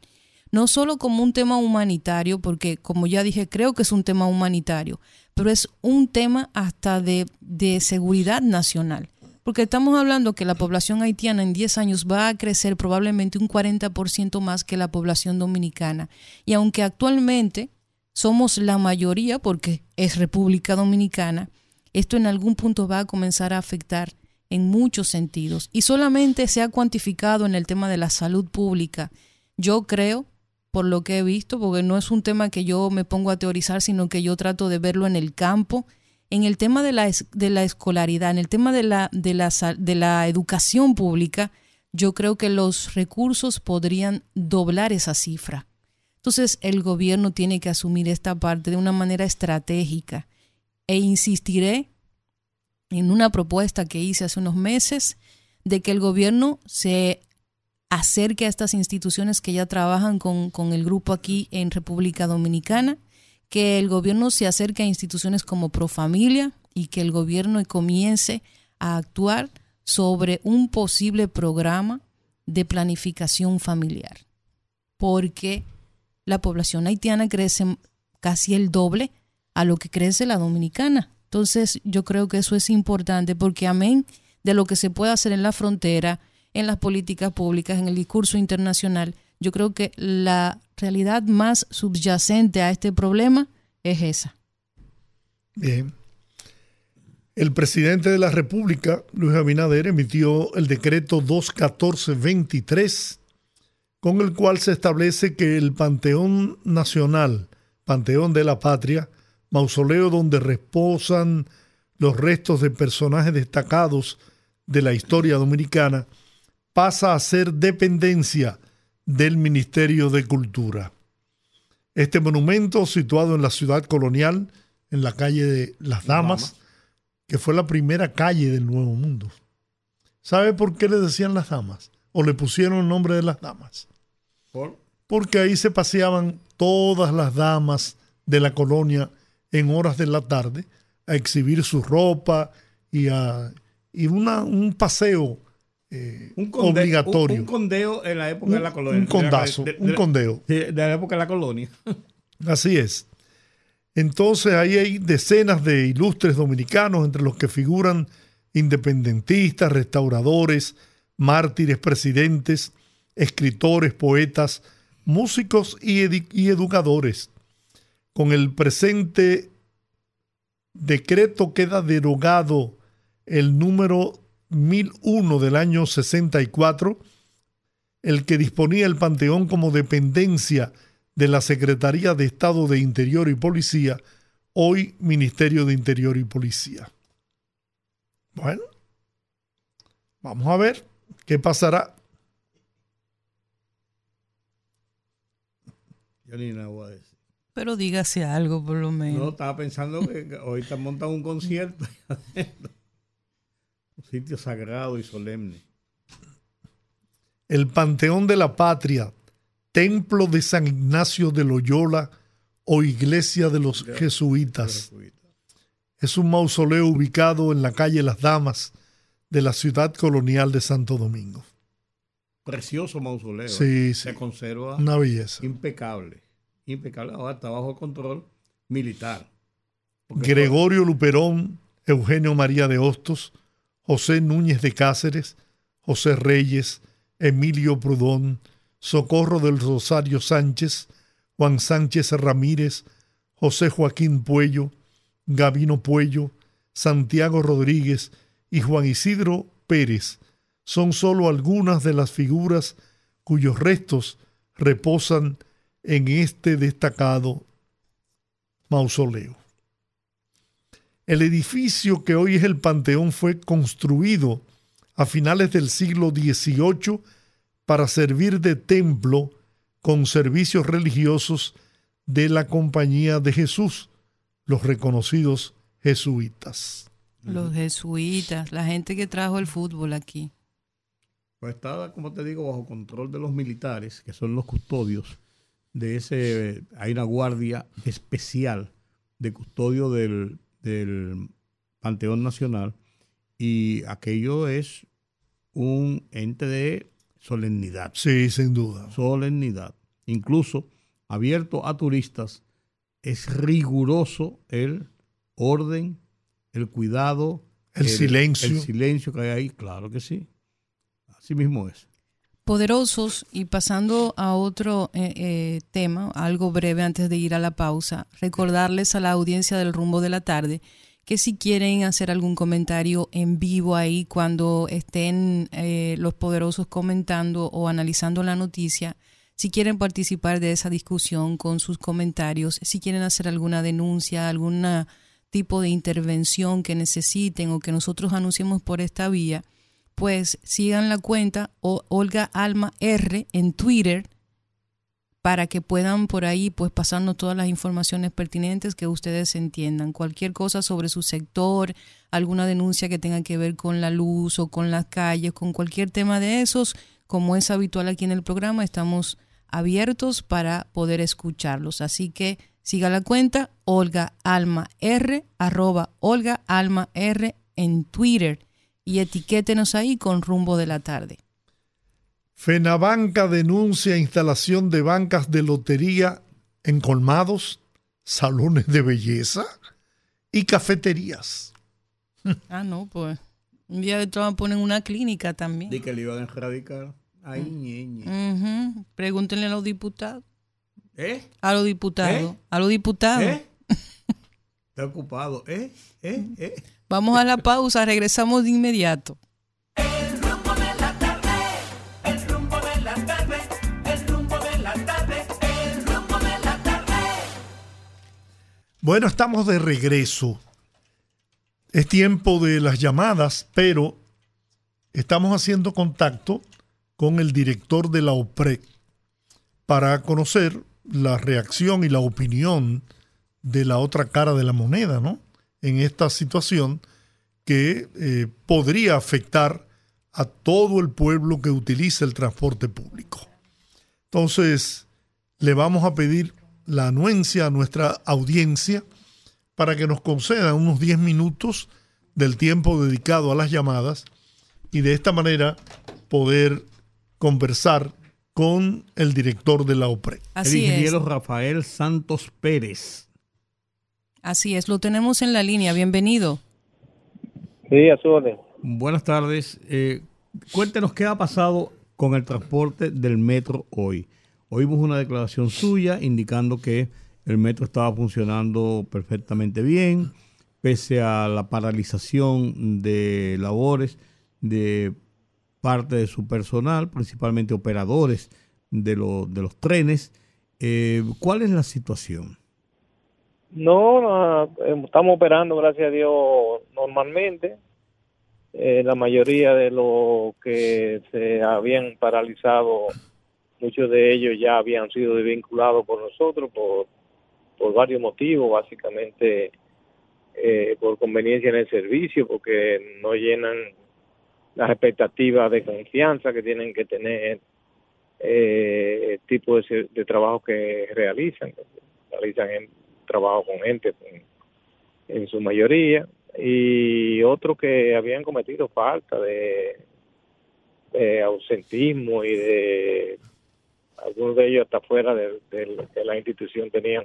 no solo como un tema humanitario, porque como ya dije, creo que es un tema humanitario, pero es un tema hasta de, de seguridad nacional. Porque estamos hablando que la población haitiana en 10 años va a crecer probablemente un 40% más que la población dominicana. Y aunque actualmente somos la mayoría, porque es República Dominicana, esto en algún punto va a comenzar a afectar en muchos sentidos. Y solamente se ha cuantificado en el tema de la salud pública. Yo creo por lo que he visto, porque no es un tema que yo me pongo a teorizar, sino que yo trato de verlo en el campo, en el tema de la, de la escolaridad, en el tema de la, de, la, de la educación pública, yo creo que los recursos podrían doblar esa cifra. Entonces el gobierno tiene que asumir esta parte de una manera estratégica e insistiré en una propuesta que hice hace unos meses de que el gobierno se acerque a estas instituciones que ya trabajan con, con el grupo aquí en República Dominicana, que el gobierno se acerque a instituciones como Profamilia y que el gobierno comience a actuar sobre un posible programa de planificación familiar. Porque la población haitiana crece casi el doble a lo que crece la dominicana. Entonces yo creo que eso es importante porque amén de lo que se puede hacer en la frontera, en las políticas públicas, en el discurso internacional. Yo creo que la realidad más subyacente a este problema es esa. Bien. El presidente de la República, Luis Abinader, emitió el decreto 214-23, con el cual se establece que el Panteón Nacional, Panteón de la Patria, mausoleo donde reposan los restos de personajes destacados de la historia dominicana, pasa a ser dependencia del Ministerio de Cultura. Este monumento, situado en la ciudad colonial, en la calle de Las Damas, que fue la primera calle del Nuevo Mundo. ¿Sabe por qué le decían las damas? O le pusieron el nombre de las damas. ¿Por? Porque ahí se paseaban todas las damas de la colonia en horas de la tarde a exhibir su ropa y a y una, un paseo eh, Un conde- obligatorio. Un, un condeo en la época de la colonia. un condazo, De- de- un condeo. De, de la época de la colonia. Así es. Entonces ahí hay decenas de ilustres dominicanos, entre los que figuran independentistas, restauradores, mártires, presidentes, escritores, poetas, músicos y, y educadores. Con el presente decreto queda derogado el número 1001 del año 64, el que disponía el Panteón como dependencia de la Secretaría de Estado de Interior y Policía, hoy Ministerio de Interior y Policía. Bueno, vamos a ver qué pasará. Yo ni nada voy a decir. Pero dígase algo por lo menos. No, estaba pensando que ahorita montan un concierto. un sitio sagrado y solemne. El Panteón de la Patria, Templo de San Ignacio de Loyola o Iglesia de los Jesuitas. Es un mausoleo ubicado en la calle Las Damas de la ciudad colonial de Santo Domingo. Precioso mausoleo. Sí, Se sí. conserva Una belleza. impecable. Impecable. Ahora está bajo control militar. Porque Gregorio Luperón, Eugenio María de Hostos, José Núñez de Cáceres, José Reyes, Emilio Prudón, Socorro del Rosario Sánchez, Juan Sánchez Ramírez, José Joaquín Puello, Gavino Puello, Santiago Rodríguez y Juan Isidro Pérez son solo algunas de las figuras cuyos restos reposan en este destacado mausoleo. El edificio que hoy es el Panteón fue construido a finales del siglo XVIII para servir de templo con servicios religiosos de la Compañía de Jesús, los reconocidos jesuitas. Los jesuitas, la gente que trajo el fútbol aquí. Pues estaba, como te digo, bajo control de los militares, que son los custodios de ese. Hay una guardia especial de custodio del, del Panteón Nacional y aquello es un ente de solemnidad. Sí, sin duda. Solemnidad. Incluso abierto a turistas, es riguroso el orden, el cuidado, el, silencio. El silencio que hay ahí, claro que sí. Así mismo es. Poderosos, y pasando a otro eh, eh, tema, algo breve antes de ir a la pausa, recordarles a la audiencia del rumbo de la tarde que si quieren hacer algún comentario en vivo ahí cuando estén eh, los poderosos comentando o analizando la noticia, si quieren participar de esa discusión con sus comentarios, si quieren hacer alguna denuncia, algún tipo de intervención que necesiten o que nosotros anunciemos por esta vía, pues sigan la cuenta o Olga Alma R en Twitter para que puedan por ahí pues pasarnos todas las informaciones pertinentes que ustedes entiendan. Cualquier cosa sobre su sector, alguna denuncia que tenga que ver con la luz o con las calles, con cualquier tema de esos, como es habitual aquí en el programa, estamos abiertos para poder escucharlos. Así que siga la cuenta Olga Alma R, arroba Olga Alma R en Twitter y etiquétenos ahí con rumbo de la tarde. Fenabanca denuncia instalación de bancas de lotería en colmados, salones de belleza y cafeterías. Ah, no, pues. Un día de todo ponen una clínica también. De que le iban a erradicar. Ay, ñeñe. Pregúntenle a los diputados. ¿Eh? A los diputados. ¿Eh? A los diputados. ¿Eh? Está ocupado. ¿Eh? ¿Eh? ¿Eh? Vamos a la pausa, regresamos de inmediato. Bueno, estamos de regreso. Es tiempo de las llamadas, pero estamos haciendo contacto con el director de la OPRE para conocer la reacción y la opinión de la otra cara de la moneda, ¿no? En esta situación que eh, podría afectar a todo el pueblo que utiliza el transporte público. Entonces, le vamos a pedir la anuencia a nuestra audiencia para que nos concedan unos 10 minutos del tiempo dedicado a las llamadas y de esta manera poder conversar con el director de la OPRE. el ingeniero Rafael Santos Pérez. Así es, lo tenemos en la línea. Bienvenido. Sí, a su Buenas tardes. Eh, cuéntenos qué ha pasado con el transporte del metro hoy. Oímos una declaración suya indicando que el metro estaba funcionando perfectamente bien, pese a la paralización de labores de parte de su personal, principalmente operadores de, de los trenes. Eh, ¿Cuál es la situación? No, estamos operando, gracias a Dios, normalmente. Eh, la mayoría de los que se habían paralizado Muchos de ellos ya habían sido desvinculados por nosotros por, por varios motivos, básicamente eh, por conveniencia en el servicio, porque no llenan las expectativas de confianza que tienen que tener eh, el tipo de, de trabajo que realizan. Realizan en, trabajo con gente en su mayoría y otros que habían cometido falta de, de ausentismo y de algunos de ellos hasta fuera de, la institución tenían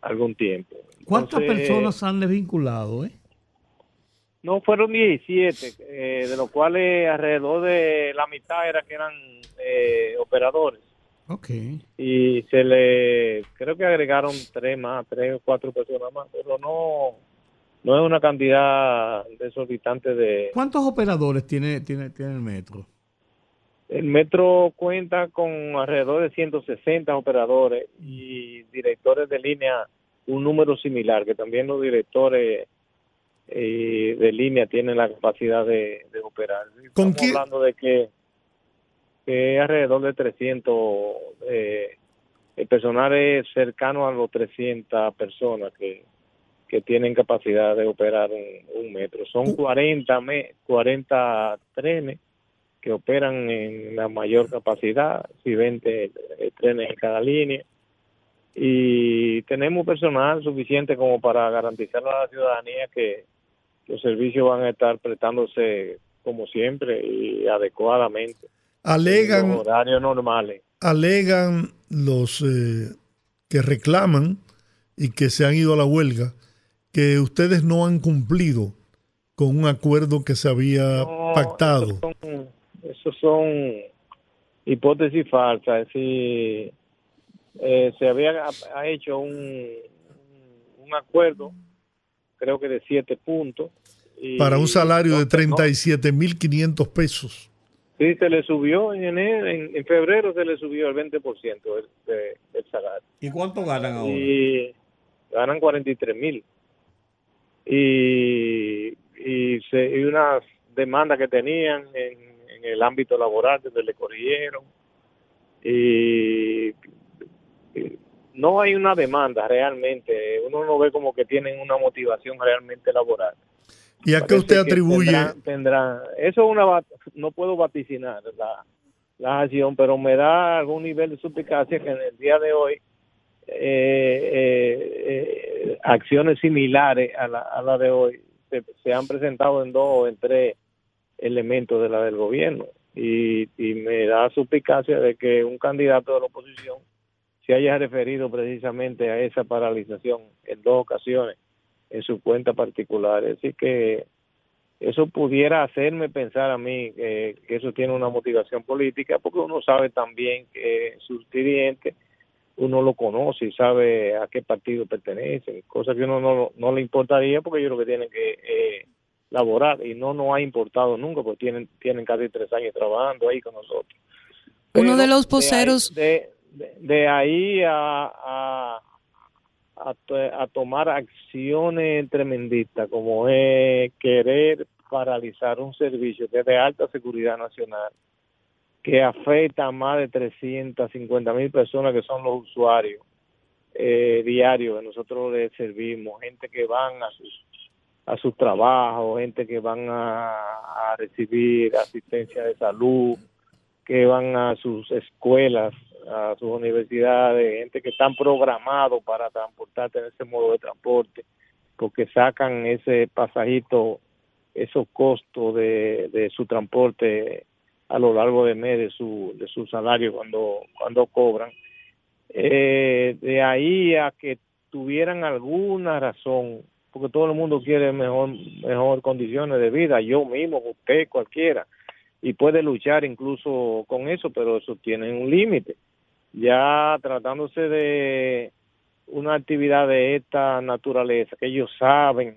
algún tiempo. ¿Cuántas personas han desvinculado? Eh? No, fueron 17, eh, de los cuales alrededor de la mitad era que eran eh, operadores. Ok. Y se le, creo que agregaron tres más, tres o cuatro personas más, pero no, no es una cantidad desorbitante de... ¿Cuántos operadores tiene, tiene, tiene el metro? El metro cuenta con alrededor de 160 operadores y directores de línea un número similar, que también los directores eh, de línea tienen la capacidad de, operar. Estamos hablando de que, que alrededor de 300 eh, el personal es cercano a los 300 personas que, que tienen capacidad de operar un, un metro. Son 40, me, 40 trenes que operan en la mayor capacidad, si 20 trenes en cada línea. Y tenemos personal suficiente como para garantizar a la ciudadanía que los servicios van a estar prestándose como siempre y adecuadamente. Alegan, los horarios normales. alegan los eh, que reclaman y que se han ido a la huelga que ustedes no han cumplido con un acuerdo que se había No, pactado. Esos son, esos son hipótesis falsas. Es decir, eh, se había ha hecho un, un acuerdo, creo que de siete puntos. y para un salario de entonces, no, 37.500 pesos. Sí, se le subió en enero, en, en febrero se le subió el 20% del, de- del salario. ¿Y cuánto ganan ahora? Y ganan 43 mil. Y, y, se, y unas demandas que tenían en, en el ámbito laboral donde le corrigieron. Y, y no hay una demanda realmente. Uno no ve como que tienen una motivación realmente laboral. ¿Y a qué usted atribuye? tendrán- eso es una no puedo vaticinar la, la acción, pero me da algún nivel de suplicacia que en el día de hoy eh, eh, eh, acciones similares a la, a la de hoy se, se han presentado en dos o en tres elementos de la del gobierno y, y me da suplicacia de que un candidato de la oposición se haya referido precisamente a esa paralización en dos ocasiones en su cuenta particular. Así que eso pudiera hacerme pensar a mí que, que eso tiene una motivación política, porque uno sabe también que sus dirigentes, uno lo conoce y sabe a qué partido pertenece, cosa que uno no, no le importaría porque ellos lo que tienen que eh, laborar y no nos ha importado nunca porque tienen, tienen casi tres años trabajando ahí con nosotros. Uno de los ahí- voceros- De, de- de ahí a, a, a, to- a tomar acciones tremendistas como es querer paralizar un servicio que es de alta seguridad nacional, que afecta a más de 350 mil personas que son los usuarios eh, diarios que nosotros les servimos, gente que van a sus a sus trabajos, gente que van a recibir asistencia de salud, que van a sus escuelas, a sus universidades, gente que están programados para transportarse en ese modo de transporte, porque sacan ese pasajito, esos costos de, de su transporte a lo largo del mes de su, de su salario cuando, cuando cobran. Eh, de ahí a que tuvieran alguna razón, porque todo el mundo quiere mejor, mejor condiciones de vida, yo mismo, usted, cualquiera, y puede luchar incluso con eso, pero eso tiene un límite. Ya tratándose de una actividad de esta naturaleza, que ellos saben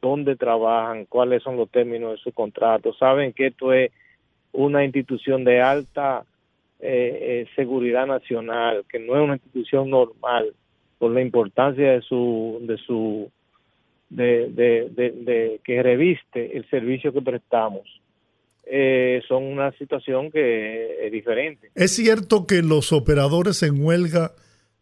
dónde trabajan, cuáles son los términos de su contrato, saben que esto es una institución de alta eh, eh, seguridad nacional, que no es una institución normal por la importancia de su de su de, de, de, de que reviste el servicio que prestamos. Eh, son una situación que es diferente. ¿Es cierto que los operadores en huelga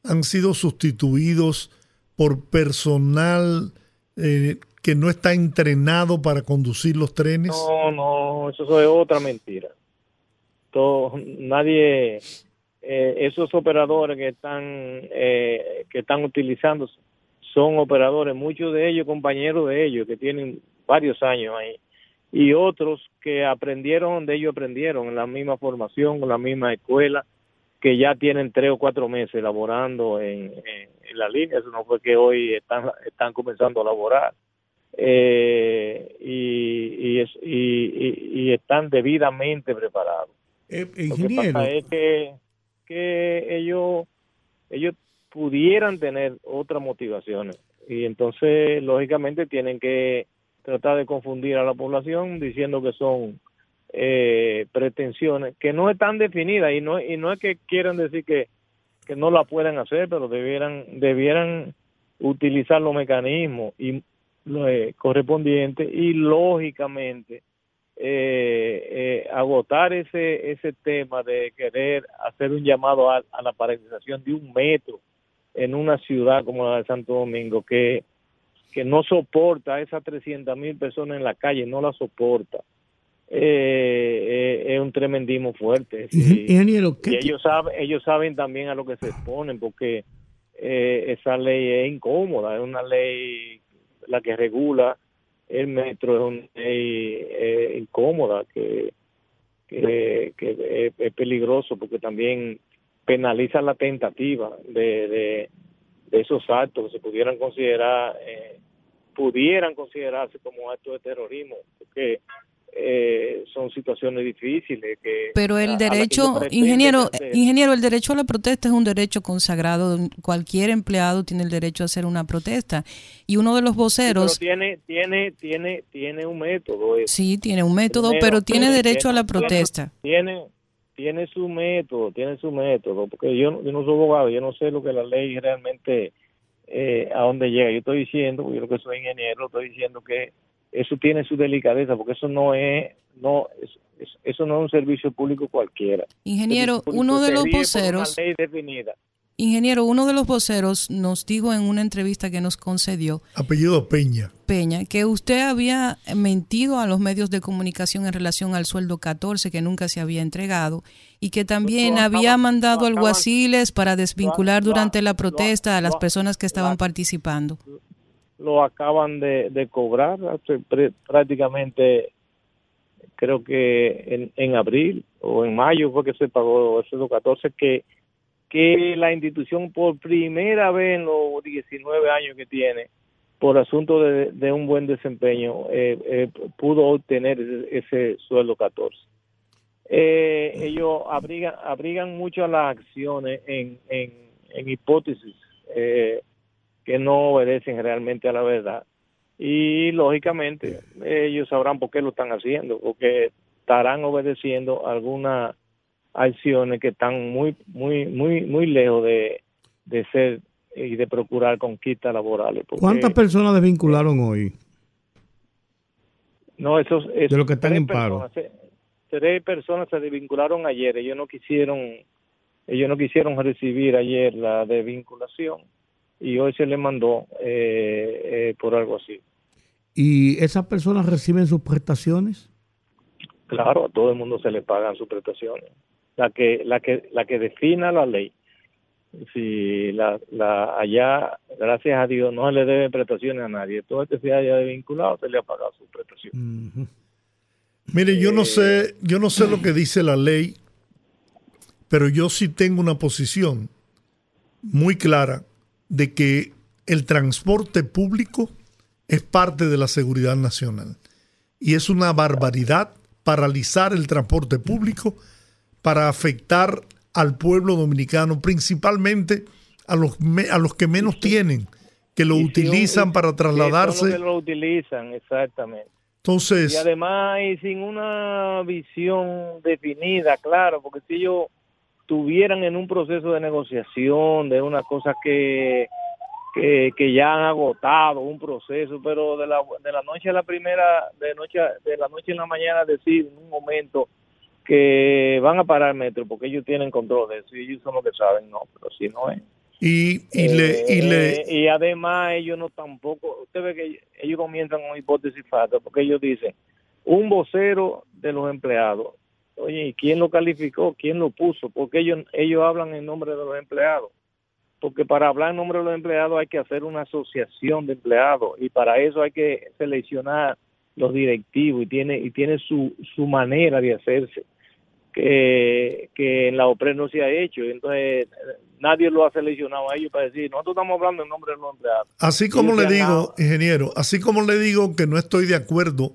han sido sustituidos por personal eh, que no está entrenado para conducir los trenes? No, no, eso es otra mentira. Todo, nadie, eh, esos operadores que están eh, que están utilizando son operadores, muchos de ellos compañeros de ellos que tienen varios años ahí y otros que aprendieron donde ellos aprendieron en la misma formación, en la misma escuela, que ya tienen tres o cuatro meses laborando en, en, en la línea. Eso no fue que hoy están están comenzando a laborar eh, y, y, es, y, y, y están debidamente preparados. Eh, Lo que pasa es que, que ellos, ellos pudieran tener otras motivaciones y entonces lógicamente tienen que tratar de confundir a la población diciendo que son eh, pretensiones que no están definidas y no y no es que quieran decir que, que no la puedan hacer pero debieran debieran utilizar los mecanismos y lo, eh, correspondientes y lógicamente eh, eh, agotar ese ese tema de querer hacer un llamado a, a la paralización de un metro en una ciudad como la de Santo Domingo que, que no soporta a esas 300 mil personas en la calle, no la soporta. Eh, eh, es un tremendismo fuerte. Y ¿qué, ellos saben, ellos saben también a lo que se exponen porque eh, esa ley es incómoda, es una ley la que regula el metro, es una ley eh, incómoda que, que, que es, es peligroso porque también penaliza la tentativa de esos actos que se pudieran considerar, eh, pudieran considerarse como actos de terrorismo, porque eh, son situaciones difíciles que Pero a el derecho, ingeniero, ingeniero, el derecho a la protesta es un derecho consagrado. Cualquier empleado tiene el derecho a hacer una protesta. Y uno de los Sí, pero voceros, tiene tiene tiene tiene un método eso. sí, tiene un método, Primero, pero tiene tiene- derecho a la protesta. tiene tiene su método tiene su método porque yo, no- yo no soy abogado yo no sé lo que la ley realmente eh, a dónde llega. Yo estoy diciendo yo lo que soy ingeniero estoy diciendo que eso tiene su delicadeza porque eso no es no es- es- eso no es un servicio público cualquiera. Ingeniero, público uno de los voceros, una ley definida ingeniero, uno de los voceros nos dijo en una entrevista que nos concedió Apellido Peña. Peña, que usted había mentido a los medios de comunicación en relación al sueldo 14 que nunca se había entregado y que también acaban- había mandado alguaciles para desvincular lo- durante la lo- protesta a las personas que estaban participando. lo acaban de, de cobrar hace pre- prácticamente creo que en, en abril o en mayo fue que se pagó ese 14 que que la institución por primera vez en los 19 años que tiene por asunto de, un buen desempeño eh, eh, pudo obtener ese, sueldo 14 eh, ellos abrigan abrigan mucho las acciones en, en, en hipótesis eh, que no obedecen realmente a la verdad. Y lógicamente ellos sabrán por qué lo están haciendo, porque estarán obedeciendo algunas acciones que están muy, muy, muy, muy lejos de, de ser y de procurar conquistas laborales. porque- ¿Cuántas personas desvincularon hoy? No, esos, esos De los que están en paro. personas se- tres personas se desvincularon ayer. Ellos no quisieron, ellos no quisieron recibir ayer la desvinculación y hoy se les mandó eh, eh, por algo así. ¿Y esas personas reciben sus prestaciones? Claro, a todo el mundo se le pagan sus prestaciones. La que, la que, la que defina la ley. Si la, la allá, gracias a Dios, no le deben prestaciones a nadie. Todo el que se haya desvinculado se le ha pagado su prestación. Mire, yo no sé, yo no sé lo que dice la ley, pero yo sí tengo una posición muy clara de que el transporte público es parte de la seguridad nacional. Y es una barbaridad paralizar el transporte público para afectar al pueblo dominicano, principalmente a los, me- a los que menos tienen, que lo Y si un- utilizan y- para que son los trasladarse. que lo utilizan, exactamente. Y Entonces, además, y sin una visión definida, claro, porque si ellos tuvieran en un proceso de negociación de una cosa que, que, que ya han agotado un proceso, pero de la, de la noche a la primera, de noche a- de la noche en la mañana decir en un momento que van a parar el metro porque ellos tienen control de eso y ellos son los que saben, no, pero si no es. y, y le, y le, Eh, y además ellos no tampoco, usted ve que ellos comienzan con hipótesis falsa, porque ellos dicen, un vocero de los empleados, oye, ¿y quién lo calificó? ¿Quién lo puso? Porque ellos, ellos hablan en nombre de los empleados. Porque para hablar en nombre de los empleados hay que hacer una asociación de empleados y para eso hay que seleccionar los directivos y tiene y tiene su, su manera de hacerse que, que en la OPRE no se ha hecho. Entonces, nadie lo ha seleccionado a ellos para decir, nosotros estamos hablando en nombre de los empleados. Así como le digo, ingeniero, así como le digo que no estoy de acuerdo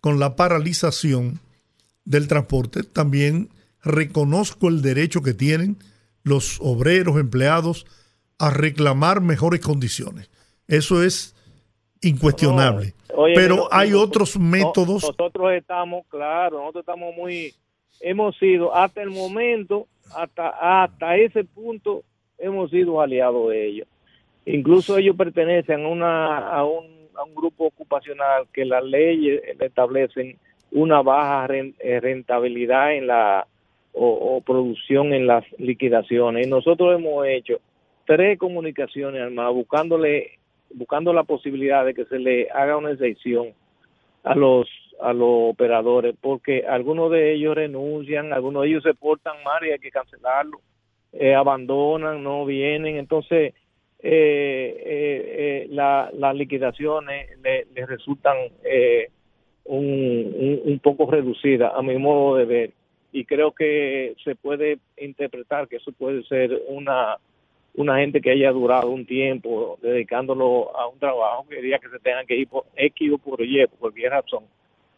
con la paralización del transporte, también reconozco el derecho que tienen los obreros, empleados, a reclamar mejores condiciones. Eso es incuestionable. Oye, Pero hay otros métodos. nosotros estamos, claro, nosotros estamos muy, hemos sido hasta el momento, hasta, hasta ese punto, hemos sido aliados de ellos. Incluso ellos pertenecen a, una, a, un, a un grupo ocupacional que las leyes le establecen una baja eh, rentabilidad en la o, producción en las liquidaciones. Y nosotros hemos hecho tres comunicaciones más buscándole buscando la posibilidad de que se le haga una excepción a los a los operadores porque algunos de ellos renuncian, algunos de ellos se portan mal y hay que cancelarlo, eh, abandonan, no vienen, entonces eh, eh, las liquidaciones les resultan un, un, poco reducidas a mi modo de ver. Y creo que se puede interpretar que eso puede ser una una gente que haya durado un tiempo dedicándolo a un trabajo que diría que se tengan que ir por X o por Y, por cualquier razón,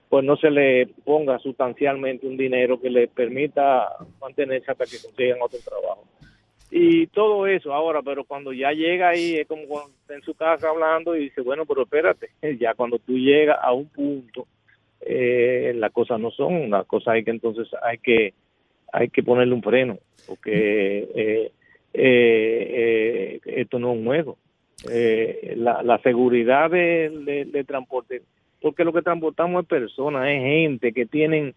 pues no se le ponga sustancialmente un dinero que le permita mantenerse hasta que consigan otro trabajo. Y todo eso ahora, pero cuando ya llega ahí, es como cuando está en su casa hablando y dice, bueno, pero espérate, ya cuando tú llegas a un punto, eh, las cosas no son, las cosas hay que entonces hay que hay que ponerle un freno, porque eh, eh, esto no es un juego. la, seguridad de, transporte, porque lo que transportamos es personas, es gente que tienen,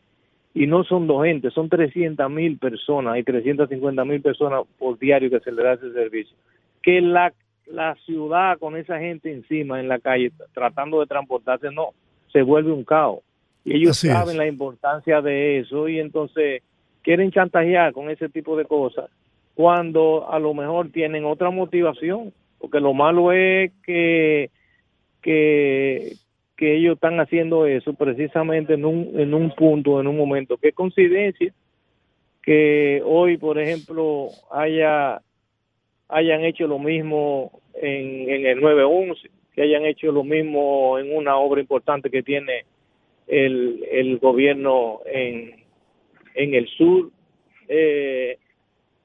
y no son dos gente, son 300 mil personas, hay 350 mil personas por diario que se le da ese servicio. Que la, la ciudad con esa gente encima en la calle tratando de transportarse, no, se vuelve un caos. Y ellos saben la importancia de eso y entonces quieren chantajear con ese tipo de cosas cuando a lo mejor tienen otra motivación, porque lo malo es que, que, ellos están haciendo eso precisamente en un, en un punto, en un momento. Qué coincidencia que hoy, por ejemplo, haya hayan hecho lo mismo en, en el 911, que hayan hecho lo mismo en una obra importante que tiene el, el gobierno en, en el sur. Eh,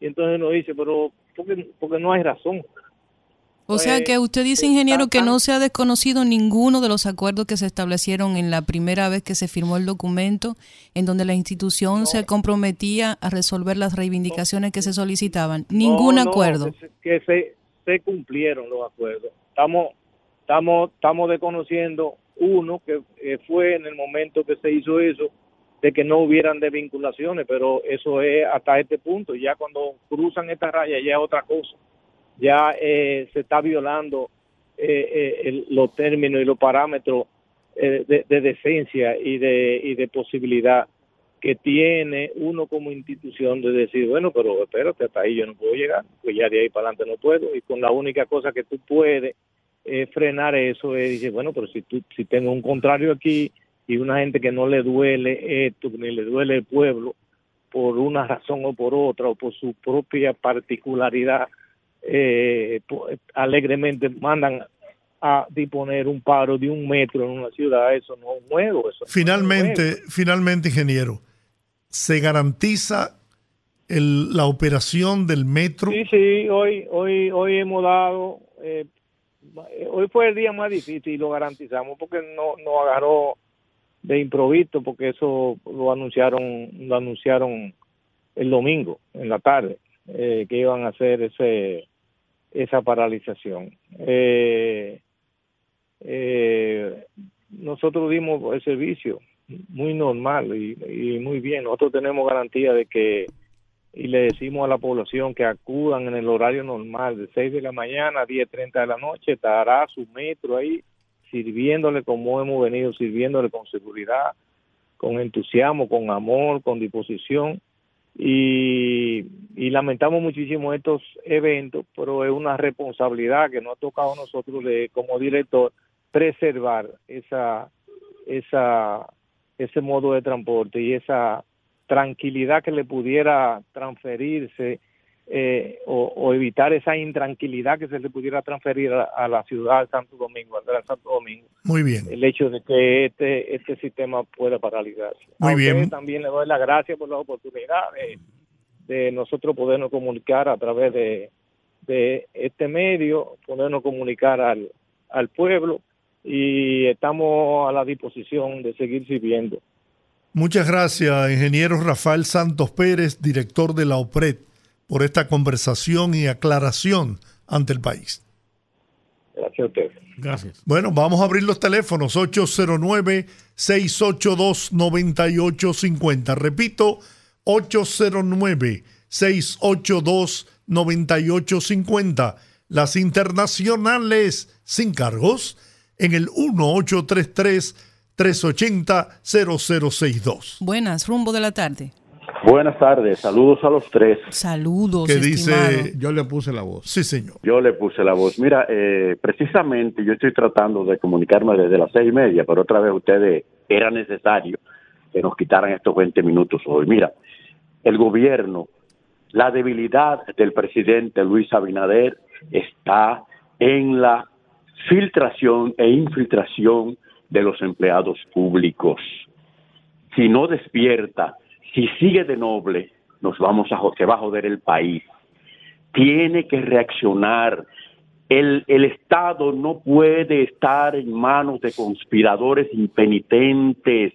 y entonces nos dice, pero porque, porque no hay razón. O sea pues, que usted dice, ingeniero, que no se ha desconocido ninguno de los acuerdos que se establecieron en la primera vez que se firmó el documento, en donde la institución se comprometía a resolver las reivindicaciones que se solicitaban. Ningún acuerdo. Que, se, se cumplieron los acuerdos. Estamos, estamos, estamos desconociendo uno que fue en el momento que se hizo eso, de que no hubieran desvinculaciones, pero eso es hasta este punto. Ya cuando cruzan esta raya ya es otra cosa. Ya eh, se está violando eh, eh, los términos y los parámetros de, decencia y de, y de posibilidad que tiene uno como institución de decir, bueno, pero espérate, hasta ahí yo no puedo llegar, pues ya de ahí para adelante no puedo. Y con la única cosa que tú puedes frenar eso es decir, bueno, pero si, tú, si tengo un contrario aquí, y una gente que no le duele esto, ni le duele el pueblo, por una razón o por otra, o por su propia particularidad, eh, alegremente mandan a disponer un paro de un metro en una ciudad, eso no es nuevo. Eso finalmente, finalmente, ingeniero, ¿se garantiza el, la operación del metro? Sí, sí, hoy, hoy, hoy hemos dado, eh, hoy fue el día más difícil y lo garantizamos porque no, no agarró de improviso porque eso lo anunciaron lo anunciaron el domingo en la tarde eh, que iban a hacer ese esa paralización. Eh, eh, nosotros dimos el servicio muy normal y, y, muy bien. Nosotros tenemos garantía de que y le decimos a la población que acudan en el horario normal de 6 de la mañana a 10.30 de la noche estará su metro ahí sirviéndole como hemos venido sirviéndole con seguridad, con entusiasmo, con amor, con disposición. Y, lamentamos muchísimo estos eventos, pero es una responsabilidad que nos ha tocado a nosotros de, como director preservar esa, esa, ese modo de transporte y esa tranquilidad que le pudiera transferirse eh, o, evitar esa intranquilidad que se le pudiera transferir a, la ciudad de Santo Domingo, al Gran Santo Domingo. Muy bien. El hecho de que este, este sistema pueda paralizarse. Muy bien. También le doy las gracias por la oportunidad de, nosotros podernos comunicar a través de, de este medio, podernos comunicar al, al pueblo y estamos a la disposición de seguir sirviendo. Muchas gracias, ingeniero Rafael Santos Pérez, director de la OPRED por esta conversación y aclaración ante el país. Gracias a ustedes. Gracias. Bueno, vamos a abrir los teléfonos 809-682-9850. Repito, 809-682-9850. Las internacionales sin cargos en el 1833-380-0062. Buenas, rumbo de la tarde. Buenas tardes, saludos a los tres. Saludos, ¿Qué dice? Yo le puse la voz. Sí, señor. Yo le puse la voz. Mira, eh, precisamente yo estoy tratando de comunicarme desde las seis y media, pero otra vez ustedes era necesario que nos quitaran estos 20 minutos hoy. Mira, el gobierno, la debilidad del presidente Luis Abinader está en la filtración e infiltración de los empleados públicos. Si no despierta, si sigue de noble, nos vamos a se va a joder el país. Tiene que reaccionar. El, el Estado no puede estar en manos de conspiradores impenitentes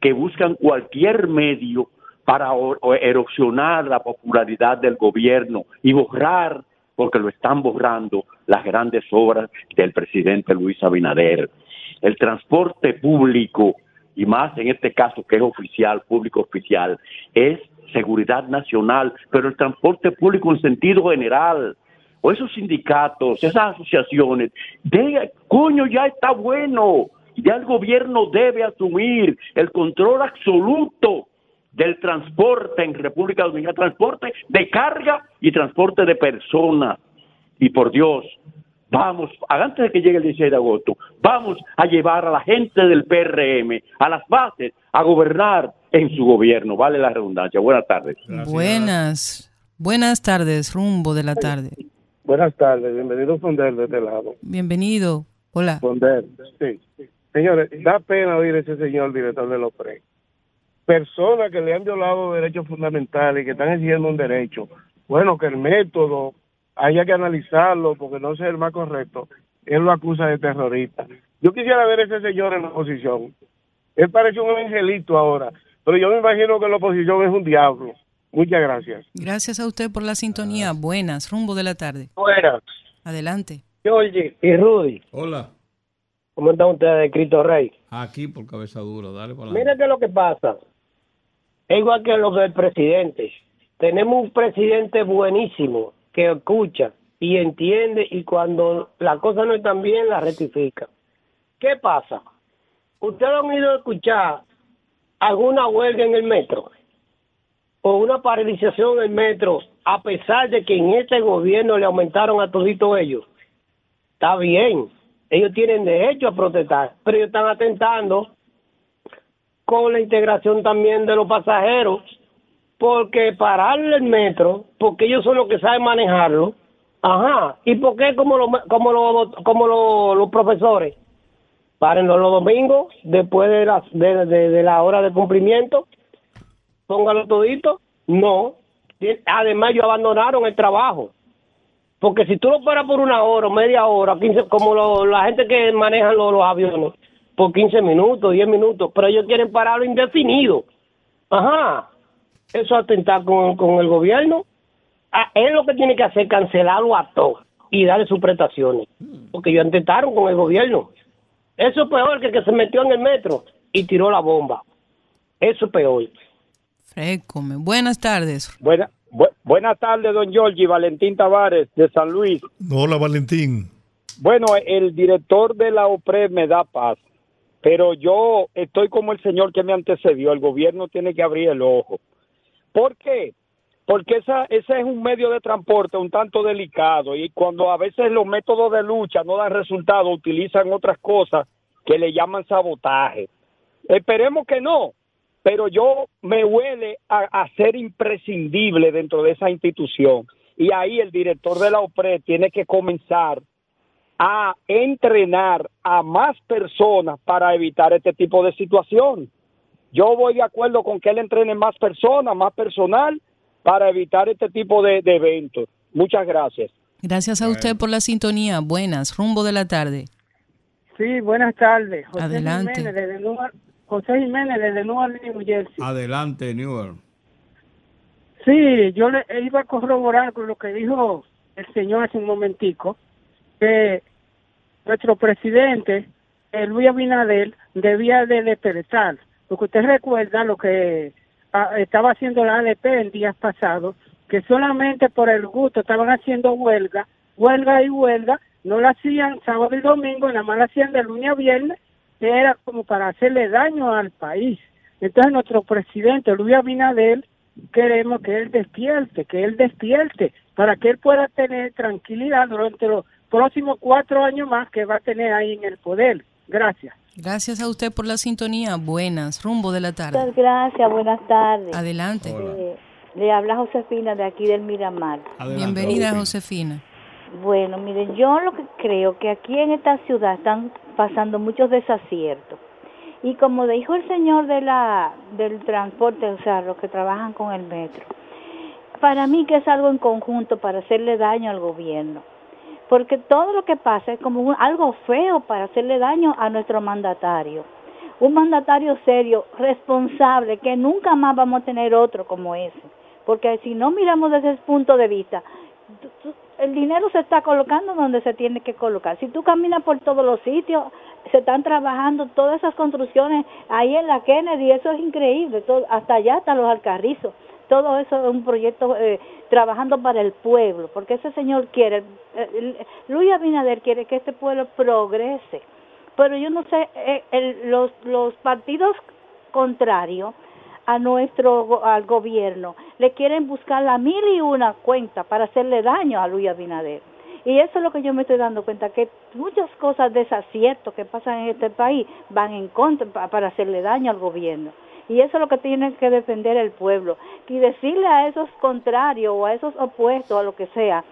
que buscan cualquier medio para erosionar la popularidad del gobierno y borrar, porque lo están borrando, las grandes obras del presidente Luis Abinader. El transporte público, y más en este caso que es oficial, público oficial, es seguridad nacional, pero el transporte público en sentido general, o esos sindicatos, esas asociaciones, de, coño, ya está bueno, ya el gobierno debe asumir el control absoluto del transporte en República Dominicana, transporte de carga y transporte de personas. Y por Dios, vamos, antes de que llegue el 16 de agosto, vamos a llevar a la gente del PRM a las bases a gobernar en su gobierno. Vale la redundancia. Buenas tardes. Buenas. Buenas tardes, rumbo de la tarde. Buenas tardes, bienvenido Fonder de este lado. Bienvenido. Hola. Fonder, sí. Señores, da pena oír ese señor director de los PRE. Personas que le han violado derechos fundamentales y que están exigiendo un derecho. Bueno, que el método haya que analizarlo porque no es el más correcto. Él lo acusa de terrorista. Yo quisiera ver a ese señor en la oposición. Él parece un angelito ahora, pero yo me imagino que la oposición es un diablo. Muchas gracias. Gracias a usted por la sintonía. Buenas, rumbo de la tarde. Buenas. Adelante. Georgie y Rudy, Hola. ¿cómo están ustedes, Cristo Rey? Aquí por cabeza dura, dale para Mira qué es lo que pasa. Es igual que los del presidente. Tenemos un presidente buenísimo que escucha y entiende y cuando la cosa no están bien la rectifica. ¿Qué pasa? ¿Ustedes han ido a escuchar alguna huelga en el metro? O una paralización en el metro, a pesar de que en este gobierno le aumentaron a todito ellos. Está bien, ellos tienen derecho a protestar, pero ellos están atentando con la integración también de los pasajeros, porque pararle el metro, porque ellos son los que saben manejarlo, ajá, y por qué como, lo, como, lo, como lo- los profesores, párenlo los domingos, después de la, de, de- la hora de cumplimiento, póngalo todito, no, además ellos abandonaron el trabajo, porque si tú lo paras por una hora media hora, 15, como lo- la gente que maneja los, los aviones, por 15 minutos, 10 minutos, pero ellos quieren pararlo indefinido. Ajá, eso es atentar con, con el gobierno. Ah, él lo que tiene que hacer es cancelarlo a todos y darle sus prestaciones, porque ellos atentaron con el gobierno. Eso es peor que el que se metió en el metro y tiró la bomba. Eso es peor. Frécome. Buenas tardes. Buena, bu- buenas tardes, don Giorgi, Valentín Tavares, de San Luis. Hola, Valentín. Bueno, el director de la OPRE me da paz, pero yo estoy como el señor que me antecedió. El gobierno tiene que abrir el ojo. ¿Por qué? Porque esa, ese es un medio de transporte un tanto delicado y cuando a veces los métodos de lucha no dan resultado, utilizan otras cosas que le llaman sabotaje. Esperemos que no, pero yo me huele a, a ser imprescindible dentro de esa institución. Y ahí el director de la OPRE tiene que comenzar a entrenar a más personas para evitar este tipo de situación. Yo voy de acuerdo con que él entrene más personas, más personal, para evitar este tipo de, de eventos. Muchas gracias. Gracias a usted por la sintonía. Buenas, rumbo de la tarde. Sí, buenas tardes. José Adelante. Jiménez desde Newark, José Jiménez desde Newark, New Jersey. Adelante, Newer. Sí, yo le iba a corroborar con lo que dijo el señor hace un momentico, que nuestro presidente, eh, Luis Abinader, debía de despertar. Porque usted recuerda lo que ah, estaba haciendo la ADP en días pasados, que solamente por el gusto estaban haciendo huelga, huelga y huelga, no la hacían sábado y domingo, nada más la hacían de lunes a viernes, que era como para hacerle daño al país. Entonces nuestro presidente Luis Abinader queremos que él despierte, que él despierte, para que él pueda tener tranquilidad durante los próximos cuatro años más que va a tener ahí en el poder. Gracias. Gracias a usted por la sintonía. Buenas, rumbo de la tarde. Muchas gracias, buenas tardes. Adelante. Eh, le habla Josefina de aquí del Miramar. Bienvenida, Josefina. Bueno, miren, yo lo que creo que aquí en esta ciudad están pasando muchos desaciertos. Y como dijo el señor de la del transporte, o sea, los que trabajan con el metro, para mí que es algo en conjunto para hacerle daño al gobierno. Porque todo lo que pasa es como un- algo feo para hacerle daño a nuestro mandatario. Un mandatario serio, responsable, que nunca más vamos a tener otro como ese. Porque si no miramos desde ese punto de vista, el dinero se está colocando donde se tiene que colocar. Si tú caminas por todos los sitios, se están trabajando todas esas construcciones ahí en la Kennedy, eso es increíble, hasta allá, hasta los alcarrizos. Todo eso es un proyecto eh, trabajando para el pueblo, porque ese señor quiere, eh, Luis Abinader quiere que este pueblo progrese. Pero yo no sé, eh, el- los, los partidos contrarios a nuestro al gobierno le quieren buscar la mil y una cuenta para hacerle daño a Luis Abinader. Y eso es lo que yo me estoy dando cuenta, que muchas cosas desaciertos que pasan en este país van en contra pa- para hacerle daño al gobierno. Y eso es lo que tiene que defender el pueblo. Y decirle a esos contrarios o a esos opuestos, a lo que sea,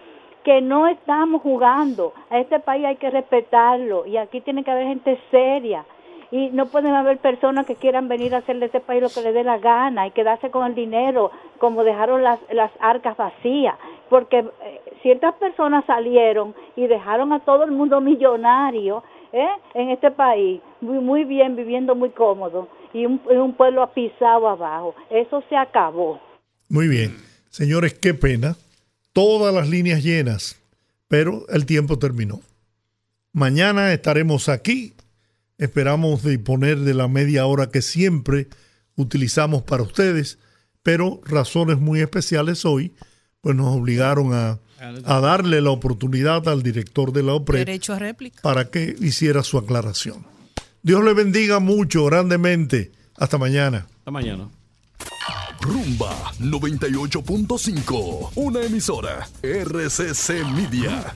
que no estamos jugando. A este país hay que respetarlo y aquí tiene que haber gente seria. Y no pueden haber personas que quieran venir a hacerle a este país lo que le dé la gana y quedarse con el dinero como dejaron las, las arcas vacías. Porque eh, ciertas personas salieron y dejaron a todo el mundo millonario ¿eh? en este país, muy, muy bien, viviendo muy cómodo y un, un pueblo pisado abajo. Eso se acabó. Muy bien. Señores, qué pena. Todas las líneas llenas, pero el tiempo terminó. Mañana estaremos aquí. Esperamos disponer de la media hora que siempre utilizamos para ustedes, pero razones muy especiales hoy, pues nos obligaron a, a darle la oportunidad al director de la OPRE Derecho a réplica. para que hiciera su aclaración. Dios le bendiga mucho, grandemente. Hasta mañana. Hasta mañana. Rumba 98.5, una emisora RCC Media.